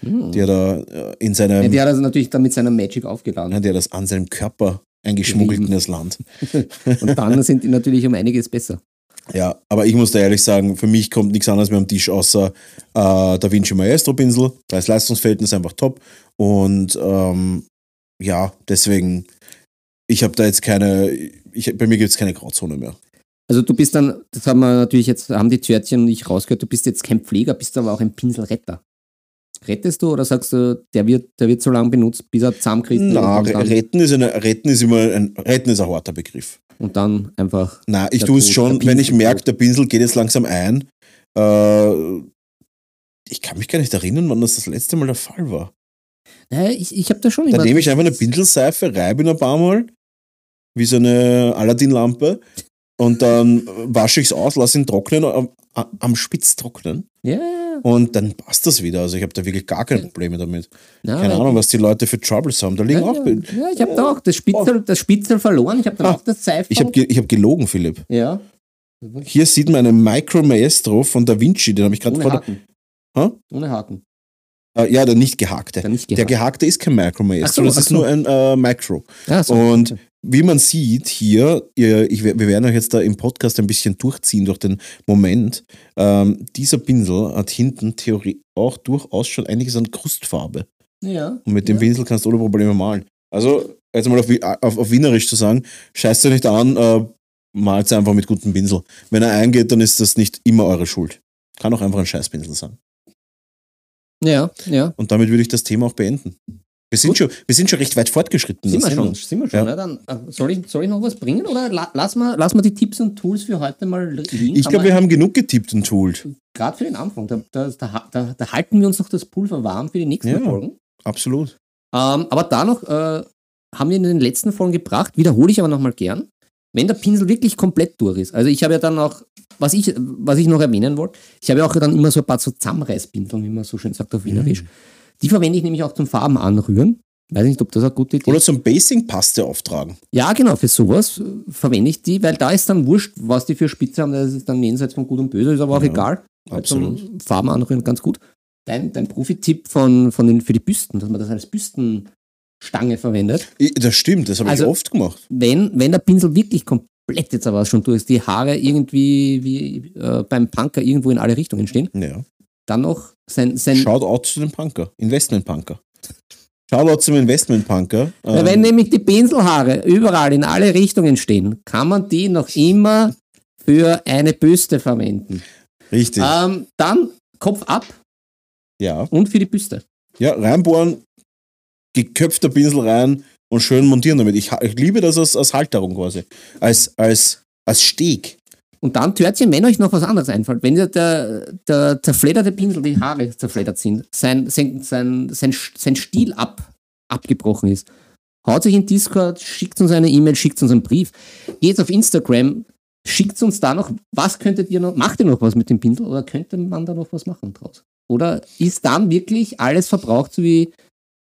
Hm. der da äh, in seinem, Ja, der hat also natürlich dann mit seiner Magic aufgeladen. ja, der das an seinem Körper eingeschmuggelt in Gerieben. das Land. *laughs* Und dann sind die natürlich um einiges besser. Ja, aber ich muss da ehrlich sagen, für mich kommt nichts anderes mehr am Tisch außer äh, Da Vinci Maestro Pinsel. Preis-Leistungsverhältnis einfach top. Und ähm, ja, deswegen, ich habe da jetzt keine, ich, bei mir gibt es keine Grauzone mehr. Also du bist dann, das haben wir natürlich jetzt, haben die Törtchen und ich rausgehört, du bist jetzt kein Pfleger, bist aber auch ein Pinselretter. Rettest du oder sagst du, der wird, der wird so lange benutzt, bis er zusammenkriegt und, dann, retten ist, eine, retten ist immer ein, retten ist ein harter Begriff. und dann einfach. Na, ich tue es schon, wenn ich merke, der Pinsel geht jetzt langsam ein. Äh, ich kann mich gar nicht erinnern, wann das das letzte Mal der Fall war. Naja, ich, ich habe da schon Dann nehme ich einfach eine Pinselseife, reibe ihn ein paar Mal, wie so eine Aladdin-Lampe, und dann wasche ich es aus, lasse ihn trocknen, am, am Spitz trocknen, ja. Und dann passt das wieder. Also ich habe da wirklich gar keine Probleme damit. Na, Keine Ahnung, was die Leute für Troubles haben. Da liegen Ja, auch. ja, ja, ich habe da auch das Spitzel, das Spitzel verloren. Ich habe dann Ah, auch das Seife. Ich habe ge ich hab gelogen, Philipp. ja. Hier sieht man einen Micro Maestro von Da Vinci, den habe ich gerade vor. Haken. Hä? Ohne Haken. Äh, ja, der nicht gehakte. Der nicht Der gehakt. gehakte ist kein Micro Maestro, so, das ist so. nur ein äh, Micro. Ja, so. Und wie man sieht hier, ich, wir werden euch jetzt da im Podcast ein bisschen durchziehen durch den Moment. Ähm, dieser Pinsel hat hinten Theorie auch durchaus schon einiges an Krustfarbe. ja. Und mit dem ja. Pinsel kannst du ohne Probleme malen. Also, jetzt mal auf, auf, auf Wienerisch zu sagen, scheißt euch nicht an, äh, malt einfach mit gutem Pinsel. Wenn er eingeht, dann ist das nicht immer eure Schuld. Kann auch einfach ein Scheißpinsel sein. Ja, ja. Und damit würde ich das Thema auch beenden. Wir sind, schon, wir sind schon recht weit fortgeschritten. in Sind wir schon, sind wir schon. Ja. Ja. dann, äh, soll, ich, soll ich noch was bringen oder la, lass, mal, lass mal die Tipps und Tools für heute mal liegen? Ich glaube, wir haben genug getippt und toolt. Gerade für den Anfang, da, da, da, da, halten wir uns noch das Pulver warm für die nächsten Ja. Folgen. Absolut. Ähm, aber da noch äh, haben wir in den letzten Folgen gebracht, wiederhole ich aber nochmal gern, wenn der Pinsel wirklich komplett durch ist. Also ich habe ja dann auch, was ich, was ich noch erwähnen wollte, ich habe ja auch dann immer so ein paar so Zusammenreißpinseln, wie man so schön sagt auf Wienerisch. Die verwende ich nämlich auch zum Farben anrühren. Weiß nicht, ob das eine gute Idee Oder ist. zum Basing-Paste auftragen. Ja, genau, für sowas äh, verwende ich die, weil da ist dann wurscht, was die für Spitze haben, das ist dann jenseits von Gut und Böse, ist aber auch Ja, egal. Absolut. Zum Farben anrühren ganz gut. Dein, dein Profi-Tipp von, von den, für die Büsten, dass man das als Büstenstange verwendet. Das stimmt, das habe Also- ich oft gemacht. wenn, wenn der Pinsel wirklich komplett jetzt aber schon durch ist, die Haare irgendwie wie äh, beim Punker irgendwo in alle Richtungen stehen, Ja. Dann noch sein, sein Shoutout zu dem Punker. Investment-Punker. Shoutout zum Investment-Punker. Ähm, wenn nämlich die Pinselhaare überall in alle Richtungen stehen, kann man die noch immer für eine Büste verwenden. richtig. Ähm, dann Kopf ab ja. und für die Büste. Ja, reinbohren, geköpfter Pinsel rein und schön montieren damit. Ich, ich liebe das als, als Halterung quasi. Als, als, als Steg. Und dann Törtchen, wenn euch noch was anderes einfällt, wenn der, der, der zerfledderte Pinsel, die Haare zerfleddert sind, sein, sein, sein, sein, sein Stiel ab, abgebrochen ist, haut sich in Discord, schickt uns eine E-Mail, schickt uns einen Brief, geht auf Instagram, schickt uns da noch, was könntet ihr noch, macht ihr noch was mit dem Pinsel oder könnte man da noch was machen draus? Oder ist dann wirklich alles verbraucht, so wie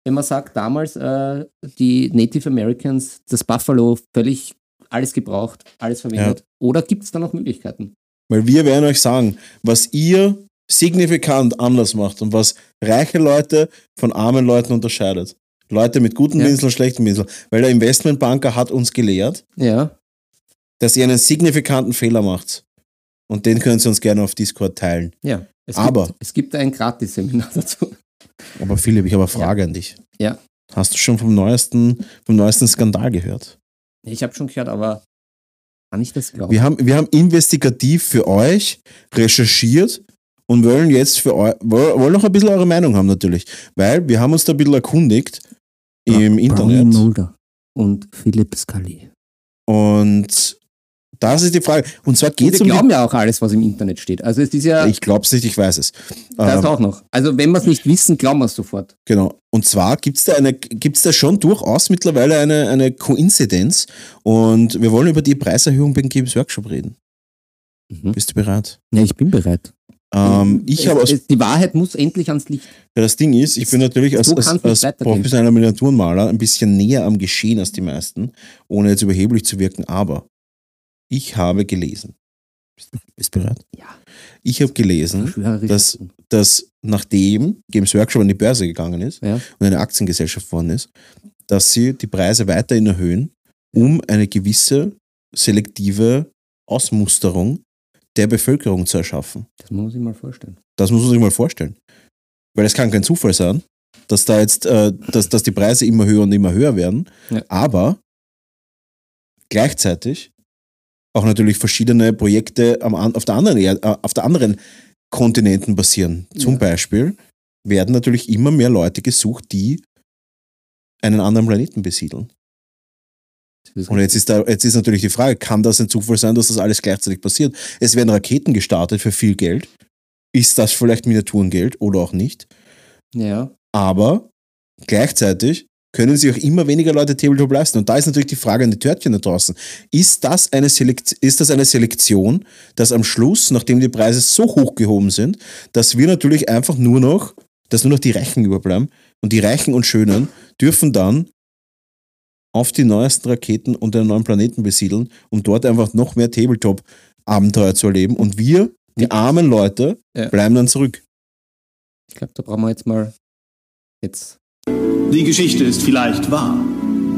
wenn man sagt, damals äh, die Native Americans, das Buffalo, völlig alles gebraucht, alles verwendet? Oder gibt es da noch Möglichkeiten? Weil wir werden euch sagen, was ihr signifikant anders macht und was reiche Leute von armen Leuten unterscheidet. Leute mit guten Ja. Pinseln, schlechten Pinseln. Weil der Investmentbanker hat uns gelehrt, Ja, dass ihr einen signifikanten Fehler macht. Und den können Sie uns gerne auf Discord teilen. ja. Es Aber- gibt, es gibt ein Gratis-Seminar *laughs* dazu. Aber Philipp, ich habe eine Frage an dich. Ja. Hast du schon vom neuesten, vom neuesten Skandal gehört? Ich habe schon gehört, aber kann ich das glauben? Wir haben, wir haben investigativ für euch recherchiert und wollen jetzt für euch, wollen noch ein bisschen eure Meinung haben natürlich. Weil wir haben uns da ein bisschen erkundigt im Brownie Internet. Mulder und Philipp Scully. Und das ist die Frage. Und zwar geht Wir es um glauben ja auch alles, was im Internet steht. Also es ist ja Ich glaube es nicht, ich weiß es. das Ähm, auch noch. Also wenn wir es nicht wissen, glauben wir es sofort. Genau. Und zwar gibt es da, eine, gibt's da schon durchaus mittlerweile eine, eine Koinzidenz. Und wir wollen über die Preiserhöhung beim Games Workshop reden. Mhm. Bist du bereit? Ja, ich bin bereit. Ähm, ich Es- aus die Wahrheit muss endlich ans Licht. Ja, das Ding ist, ich bin natürlich als, So als, als professioneller Miniaturenmaler ein bisschen näher am Geschehen als die meisten, ohne jetzt überheblich zu wirken, aber ich habe gelesen. Bist du bereit? Ja. Ich habe gelesen, Verschwörerisch. das- dass nachdem Games Workshop an die Börse gegangen ist ja. und eine Aktiengesellschaft geworden ist, dass sie die Preise weiterhin erhöhen, um eine gewisse selektive Ausmusterung der Bevölkerung zu erschaffen. Das muss ich mal vorstellen. Das muss man sich mal vorstellen. Weil es kann kein Zufall sein, dass da jetzt, äh, dass, dass die Preise immer höher und immer höher werden. Ja. Aber gleichzeitig auch natürlich verschiedene Projekte am, auf, der anderen, äh, auf der anderen Kontinenten basieren. Zum Ja. Beispiel werden natürlich immer mehr Leute gesucht, die einen anderen Planeten besiedeln. Und jetzt ist, da, jetzt ist natürlich die Frage, kann das ein Zufall sein, dass das alles gleichzeitig passiert? Es werden Raketen gestartet für viel Geld. Ist das vielleicht Miniaturengeld oder auch nicht? ja. Aber gleichzeitig können sich auch immer weniger Leute Tabletop leisten. Und da ist natürlich die Frage an die Törtchen da draußen. Ist das eine, Selekt ist das eine Selektion, dass am Schluss, nachdem die Preise so hoch gehoben sind, dass wir natürlich einfach nur noch, dass nur noch die Reichen überbleiben und die Reichen und Schönen dürfen dann auf die neuesten Raketen und den neuen Planeten besiedeln, um dort einfach noch mehr Tabletop-Abenteuer zu erleben. Und wir, die armen Leute, Ja. bleiben dann zurück. Ich glaube, da brauchen wir jetzt mal jetzt. Die Geschichte ist vielleicht wahr.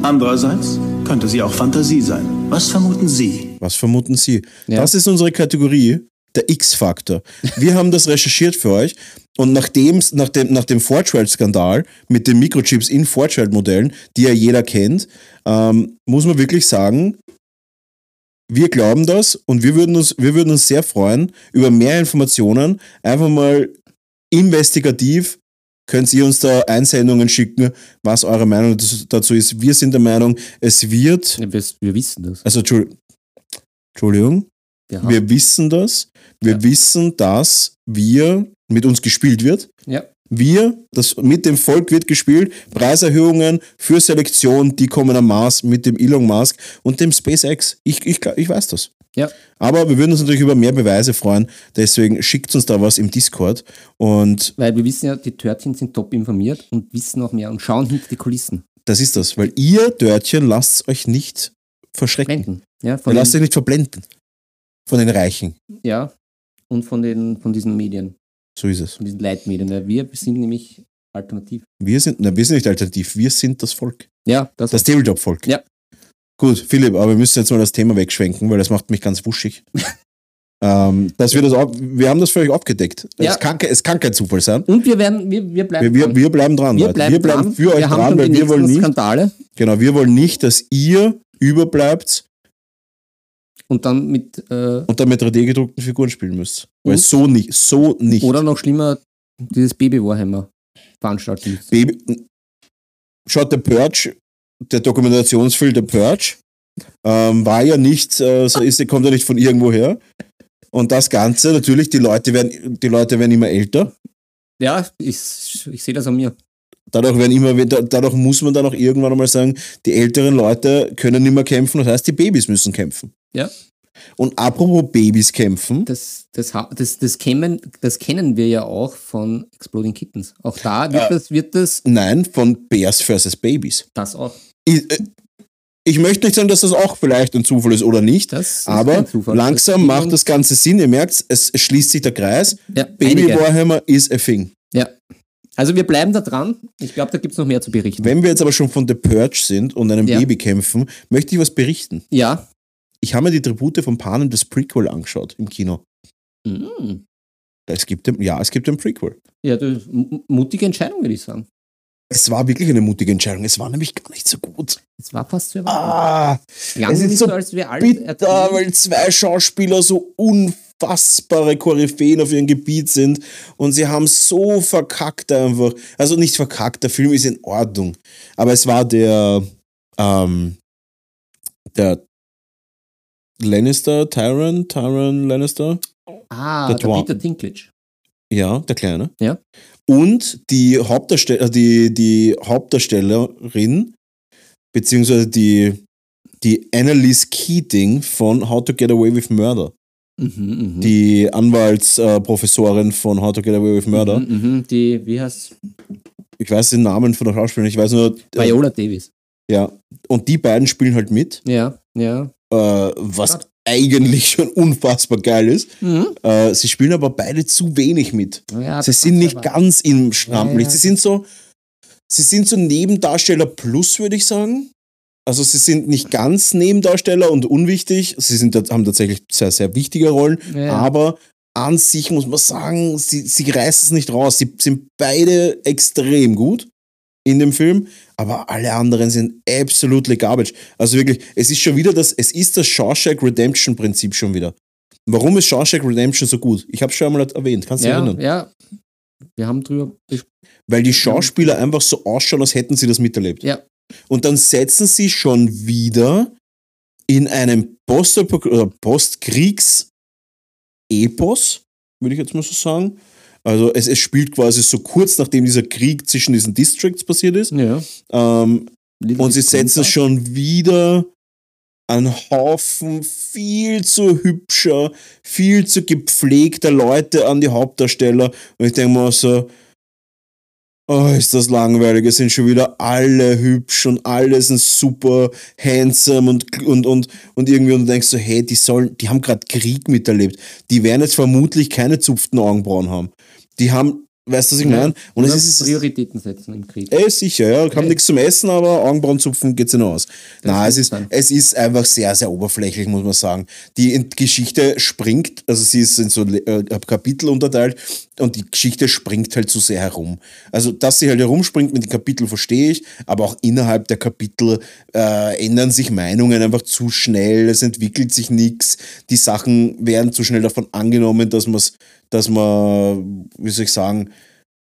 Andererseits könnte sie auch Fantasie sein. Was vermuten Sie? Was vermuten Sie? Ja. Das ist unsere Kategorie, der X-Faktor. Wir haben das recherchiert für euch und nachdem, nach dem, nach dem Fortschritt-Skandal mit den Mikrochips in Fortschritt-Modellen, die ja jeder kennt, ähm, muss man wirklich sagen, wir glauben das und wir würden, uns, wir würden uns sehr freuen über mehr Informationen, einfach mal investigativ könnt ihr uns da Einsendungen schicken, was eure Meinung dazu- ist. Wir sind der Meinung, es wird, Ja, wir, wir wissen das. also Entschuldigung, haben, wir wissen das, wir Ja. wissen, dass wir mit uns gespielt wird. ja, Wir, das mit dem Volk wird gespielt, Preiserhöhungen für Selektion, die kommen am Mars mit dem Elon Musk und dem SpaceX. Ich, ich, ich weiß das. Ja. Aber wir würden uns natürlich über mehr Beweise freuen, deswegen schickt uns da was im Discord und Weil wir wissen ja, die Törtchen sind top informiert und wissen auch mehr und schauen hinter die Kulissen. das ist das, weil ihr Dörtchen lasst euch nicht verschrecken. Ja, Ihr lasst euch nicht verblenden von den Reichen. ja, und von, den, von diesen Medien, So ist es. von diesen Leitmedien. Wir sind nämlich alternativ. Wir sind, na, wir sind nicht alternativ, wir sind das Volk. Ja, das, Das Tabletop-Volk. Ja. Gut, Philipp, aber wir müssen jetzt mal das Thema wegschwenken, weil das macht mich ganz wuschig. *laughs* ähm, dass wir, das wir haben das völlig abgedeckt. Ja. Es, kann, es kann kein Zufall sein. Und wir werden, wir, wir bleiben Wir, dran. wir bleiben dran. Wir bleiben, wir bleiben dran. für euch wir haben dran, weil wir wollen nicht, Skandale genau, wir wollen nicht, dass ihr überbleibt und dann mit, äh, und dann mit 3D-gedruckten Figuren spielen müsst. Weil so nicht, so nicht. oder noch schlimmer, dieses Baby-Warhammer veranstalten müssen. Baby. Schaut, der Purge, der Dokumentationsfilm der Purge, ähm, war ja nicht, äh, so ist, kommt ja nicht von irgendwo her. Und das Ganze, natürlich, die Leute werden, die Leute werden immer älter. Ja, ich, ich sehe das an mir. Dadurch, werden immer, da- dadurch muss man dann auch irgendwann einmal sagen, die älteren Leute können nicht mehr kämpfen, das heißt, die Babys müssen kämpfen. Ja. Und apropos Babys kämpfen, Das, das, das, das, kennen, das kennen wir ja auch von Exploding Kittens. Auch da wird, Ja. das, wird das, nein, von Bears vs. Babys. das auch. Ich, äh, ich möchte nicht sagen, dass das auch vielleicht ein Zufall ist oder nicht, Das ist aber langsam Das- macht das Ganze Sinn. Ihr merkt, es schließt sich der Kreis. Ja, Baby einige. Warhammer is a thing. Ja. Also wir bleiben da dran. Ich glaube, da gibt es noch mehr zu berichten. Wenn wir jetzt aber schon von The Purge sind und einem Ja. Baby kämpfen, möchte ich was berichten. Ja. Ich habe mir die Tribute von Panem das Prequel angeschaut im Kino. Mhm. Es gibt, ja, es gibt ein Prequel. Ja, du, m- mutige Entscheidung, würde ich sagen. Es war wirklich eine mutige Entscheidung. Es war nämlich gar nicht so gut. Es war fast zu erwarten. Ah, Klang es ist nicht so als wir alt bitter, weil zwei Schauspieler so unfassbare Koryphäen auf ihrem Gebiet sind und sie haben so verkackt einfach. Also nicht verkackt, der Film ist in Ordnung. Aber es war der, ähm, der Lannister, Tyron, Tyron Lannister, Ah, der der. Peter Dinklage. ja, der Kleine. Ja. Und die, Hauptdarstell die, die Hauptdarstellerin, beziehungsweise die, die Annalise Keating von How to Get Away with Murder. Mhm, mhm. Die Anwaltsprofessorin von How to Get Away with Murder. Mhm, mhm. Die, wie heißt Ich weiß den Namen von der Schauspielerin, ich weiß nur. Äh, Viola Davis. ja. Und die beiden spielen halt mit, Ja, ja. äh, was eigentlich schon unfassbar geil ist. Mhm. Äh, sie spielen aber beide zu wenig mit. ja Sie sind nicht aber- ganz im Schrampenlicht. Ja, ja. Sie sind so, sie sind so Nebendarsteller plus, würde ich sagen. Also sie sind nicht ganz Nebendarsteller und unwichtig. Sie sind, haben tatsächlich sehr, sehr wichtige Rollen. Aber an sich muss man sagen, sie, sie reißen es nicht raus. Sie sind beide extrem gut in dem Film, aber alle anderen sind absolutely garbage. Also wirklich, es ist schon wieder das, es ist das Shawshank Redemption Prinzip schon wieder. Warum ist Shawshank Redemption so gut? Ich habe es schon einmal erwähnt, kannst du ja, erinnern? ja. Wir haben drüber. Weil die Schauspieler einfach so ausschauen, als hätten sie das miterlebt. Ja. Und dann setzen sie schon wieder in einem Post- oder Postkriegs-Epos, würde ich jetzt mal so sagen. Also es, es spielt quasi so kurz nachdem dieser Krieg zwischen diesen Districts passiert ist. Ja. Ähm, und sie setzen Greenback. schon wieder einen Haufen viel zu hübscher, viel zu gepflegter Leute an die Hauptdarsteller. Und ich denke mal so, oh, ist das langweilig. Es sind schon wieder alle hübsch und alle sind super handsome und, und, und, und irgendwie und du denkst so, hey, die sollen, die haben gerade Krieg miterlebt. Die werden jetzt vermutlich keine zupften Augenbrauen haben. Die haben, weißt du, was ich Ja. meine? Und es ist, Prioritäten setzen im Krieg. Ey, sicher, ja. Okay. nichts zum Essen, aber Augenbrauenzupfen geht's ihnen aus. Na, es ist ist, dann. es ist einfach sehr, sehr oberflächlich, muss man sagen. Die Geschichte springt, also sie ist in so äh, Kapitel unterteilt und die Geschichte springt halt zu sehr herum. Also, dass sie halt herumspringt mit den Kapiteln, verstehe ich, aber auch innerhalb der Kapitel äh, ändern sich Meinungen einfach zu schnell, es entwickelt sich nichts, die Sachen werden zu schnell davon angenommen, dass man's, dass man, wie soll ich sagen,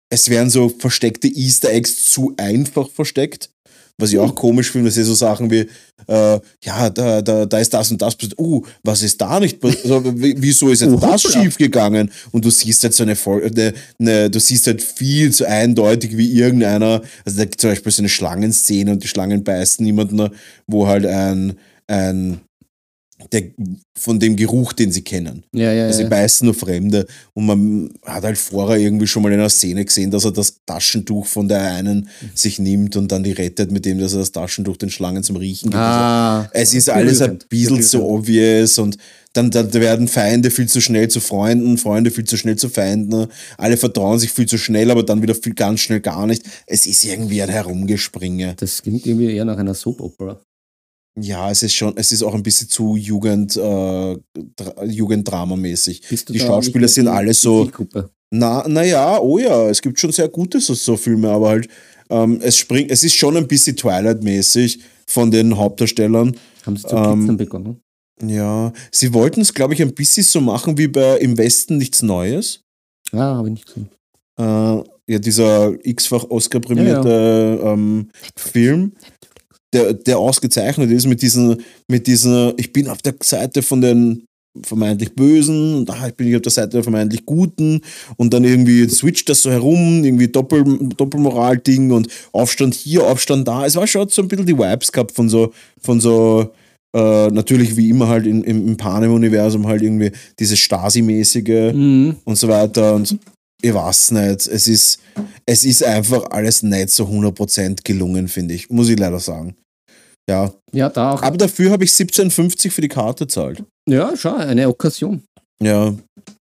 es werden so versteckte Easter Eggs zu einfach versteckt. Was ich auch komisch finde, dass sie so Sachen wie, äh, ja, da, da, da ist das und das passiert. Uh, was ist da nicht passiert? Also, wieso ist jetzt Oh, das hoppla. schief gegangen? Und du siehst halt so eine, eine, eine du siehst halt viel zu eindeutig wie irgendeiner, also da gibt zum Beispiel so eine Schlangenszene und die Schlangen beißen niemanden, wo halt ein, ein der, von dem Geruch, den sie kennen. Ja, ja, Also sie ja. beißen nur Fremde und man hat halt vorher irgendwie schon mal in einer Szene gesehen, dass er das Taschentuch von der einen sich nimmt und dann die rettet, mit dem, dass er das Taschentuch den Schlangen zum Riechen gibt. Ah, Also es ist alles ein bisschen zu berührend. obvious und dann, dann werden Feinde viel zu schnell zu Freunden, Freunde viel zu schnell zu Feinden. Alle vertrauen sich viel zu schnell, aber dann wieder viel ganz schnell gar nicht. Es ist irgendwie ein Herumgespringe. Das klingt irgendwie eher nach einer Soap-Opera. Ja, es ist schon, es ist auch ein bisschen zu Jugend, äh, Dra- Jugenddramamäßig. Die Schauspieler sind alle so, na, naja, oh ja, es gibt schon sehr gute so, so Filme, aber halt, ähm, es springt, es ist schon ein bisschen Twilight-mäßig von den Hauptdarstellern. Haben sie zu Ähm, kitzeln begonnen? Ja, sie wollten es, glaube ich, ein bisschen so machen wie bei Im Westen nichts Neues. Ah, habe ich nicht gesehen. Äh, ja, dieser x-fach Oscar-prämierte Ähm, Film, der, der ausgezeichnet ist mit diesen, mit diesen, ich bin auf der Seite von den vermeintlich Bösen und ah, ich bin auf der Seite der vermeintlich Guten und dann irgendwie switcht das so herum, irgendwie Doppel, Doppelmoral-Ding und Aufstand hier, Aufstand da. Es war schon so ein bisschen die Vibes gehabt von so, von so äh, natürlich wie immer halt in, im, im Panem-Universum halt irgendwie dieses Stasi-mäßige Mhm. und so weiter und ich weiß nicht, es ist, es ist einfach alles nicht so 100% gelungen, finde ich, muss ich leider sagen. Ja, Ja, da auch. aber dafür habe ich 17,50 für die Karte gezahlt. Ja, schau, eine Okkasion. Ja,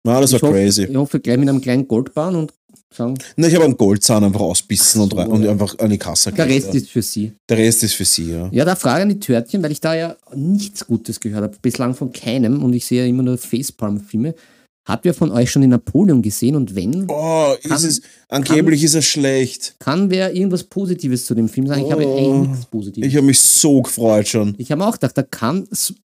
Na, das war ich, hoffe, crazy. ich hoffe gleich mit einem kleinen Goldbahn und sagen, Na, ich habe einen Goldzahn einfach ausbissen und, so, rein, und ja. einfach an die Kasse der Rest ja. ist für sie. Der Rest ist für sie, ja. Ja, da Frage an die Törtchen, weil ich da ja nichts Gutes gehört habe, bislang von keinem und ich sehe ja immer nur Facepalm-Filme. Habt ihr von euch schon den Napoleon gesehen und wenn, Oh, ist Kann- es, angeblich ist er schlecht. kann wer irgendwas Positives zu dem Film sagen? Ich habe Oh. eigentlich nichts Positives. Ich habe mich so gefreut schon. Ich habe auch gedacht, da kann,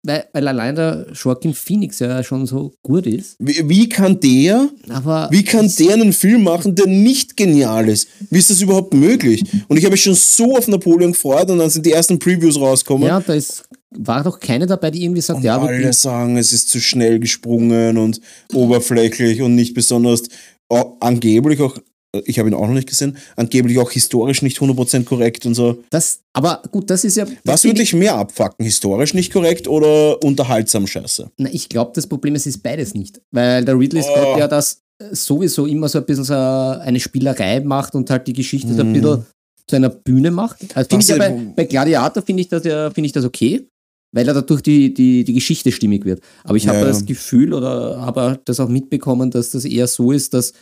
weil, weil allein der Joaquin Phoenix ja schon so gut ist, Wie, wie kann der, aber wie kann der einen Film machen, der nicht genial ist? Wie ist das überhaupt möglich? Und ich habe mich schon so auf Napoleon gefreut und dann sind die ersten Previews rausgekommen. ja, da ist, war doch keine dabei, die irgendwie sagt, Und ja, alle sagen, es ist zu schnell gesprungen und oberflächlich und nicht besonders, oh, angeblich auch, ich habe ihn auch noch nicht gesehen, angeblich auch historisch nicht 100% korrekt und so. das, aber gut, das ist ja. Was würde dich mehr abfacken? Historisch nicht korrekt oder unterhaltsam scheiße? Na, ich glaube, das Problem ist, es ist beides nicht. Weil der Ridley Oh. Scott ja das äh, sowieso immer so ein bisschen so eine Spielerei macht und halt die Geschichte so ein Mhm. bisschen zu einer Bühne macht. Also finde ich ja bei, bei Gladiator finde ich, das ja, finde ich das okay, weil er dadurch die, die, die Geschichte stimmig wird. Aber ich habe Ja, ja. das Gefühl oder habe das auch mitbekommen, dass das eher so ist, dass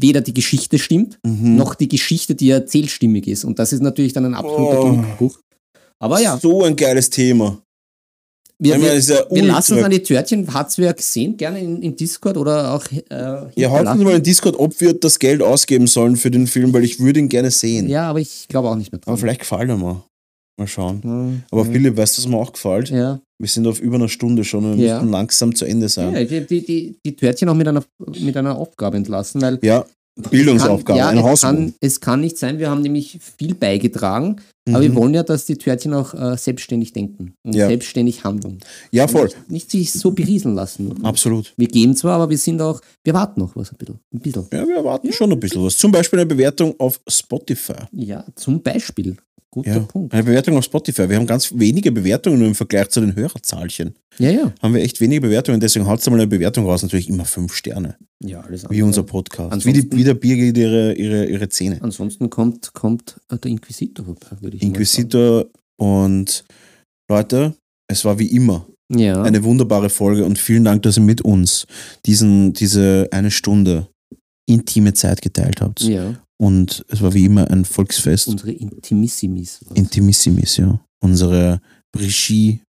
weder die Geschichte stimmt, Mhm. noch die Geschichte, die er erzählt, stimmig ist. Und das ist natürlich dann ein absoluter Oh. Durchbruch. Aber ja, So ein geiles Thema. wir, meine, wir, ja wir lassen es ultra- an die Törtchen. Hat es wer gesehen? Gerne in, in Discord oder auch. Äh, Ja, haut uns mal in Discord, ob wir das Geld ausgeben sollen für den Film, weil ich würde ihn gerne sehen. Ja, aber ich glaube auch nicht mehr Aber dran. vielleicht gefällt er mir. Mal schauen. Hm, Aber. Philipp, weißt du, was mir auch gefällt? Ja. Wir sind auf über einer Stunde schon und wir Ja. müssen langsam zu Ende sein. ja die, die, die, die Törtchen auch mit einer, mit einer Aufgabe entlassen, weil. Ja, Bildungsaufgabe, kann, ein ja, es Hausbuch. kann, es kann nicht sein, wir haben nämlich viel beigetragen, aber wir Mhm. wollen ja, dass die Törtchen auch äh, selbstständig denken und Ja. selbstständig handeln. Ja, voll. Nicht, nicht sich so berieseln lassen. Absolut. Wir geben zwar, aber wir sind auch, wir warten noch was ein bisschen. Ein bisschen. Ja, wir erwarten schon ein bisschen was. Zum Beispiel eine Bewertung auf Spotify. Ja, zum Beispiel. Guter Ja, Punkt. eine Bewertung auf Spotify. Wir haben ganz wenige Bewertungen nur im Vergleich zu den Hörerzahlchen. Ja, ja. Haben wir echt wenige Bewertungen, deswegen haut mal eine Bewertung raus. Natürlich immer fünf Sterne, Ja, alles wie andere. unser Podcast. Wie, die, wie der Birgit ihre, ihre, ihre Zähne. Ansonsten kommt, kommt äh, der Inquisitor vorbei, würde ich Inquisitor und Leute, es war wie immer. Ja. eine wunderbare Folge und vielen Dank, dass ihr mit uns diesen, diese eine Stunde intime Zeit geteilt habt. ja. Und es war wie immer ein Volksfest. Unsere Intimissimis. Intimissimis, ja. Unsere Brigitte,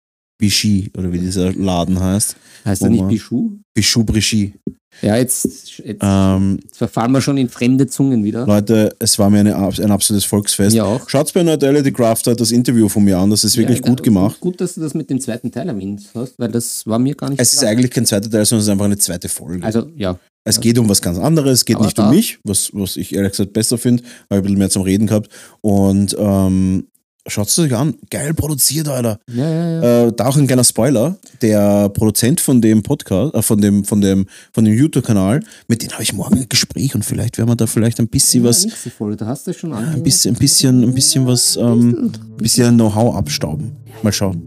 Vichy, oder wie dieser Laden heißt. heißt er nicht. Bichou? Bichou Brigitte. Ja, jetzt, jetzt, Ähm, jetzt verfallen wir schon in fremde Zungen wieder. Leute, es war mir eine, ein absolutes Volksfest. Ja, auch. Schaut bei Nerdality Crafter das Interview von mir an, das ist wirklich ja, gut gemacht. Gut, dass du das mit dem zweiten Teil erwähnt hast, weil das war mir gar nicht Es ist klar. eigentlich kein zweiter Teil, sondern es ist einfach eine zweite Folge. Also, ja. Es geht um was ganz anderes, es geht Aber nicht um mich, was, was ich ehrlich gesagt besser finde, weil ich ein bisschen mehr zum Reden gehabt. Und ähm, schaut es euch an, geil produziert, Alter. Ja, ja, ja. Äh, da auch ein kleiner Spoiler. Der Produzent von dem Podcast, äh, von dem, von dem, von dem YouTube-Kanal, mit dem habe ich morgen ein Gespräch und vielleicht werden wir da vielleicht ein bisschen was, Ja, nächste Folge, da hast du schon ein bisschen, ein bisschen, ein bisschen was, ähm, ein bisschen Know-how abstauben. Mal schauen.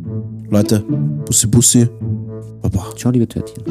Leute, Bussi Bussi. Baba. Ciao, liebe Törtchen.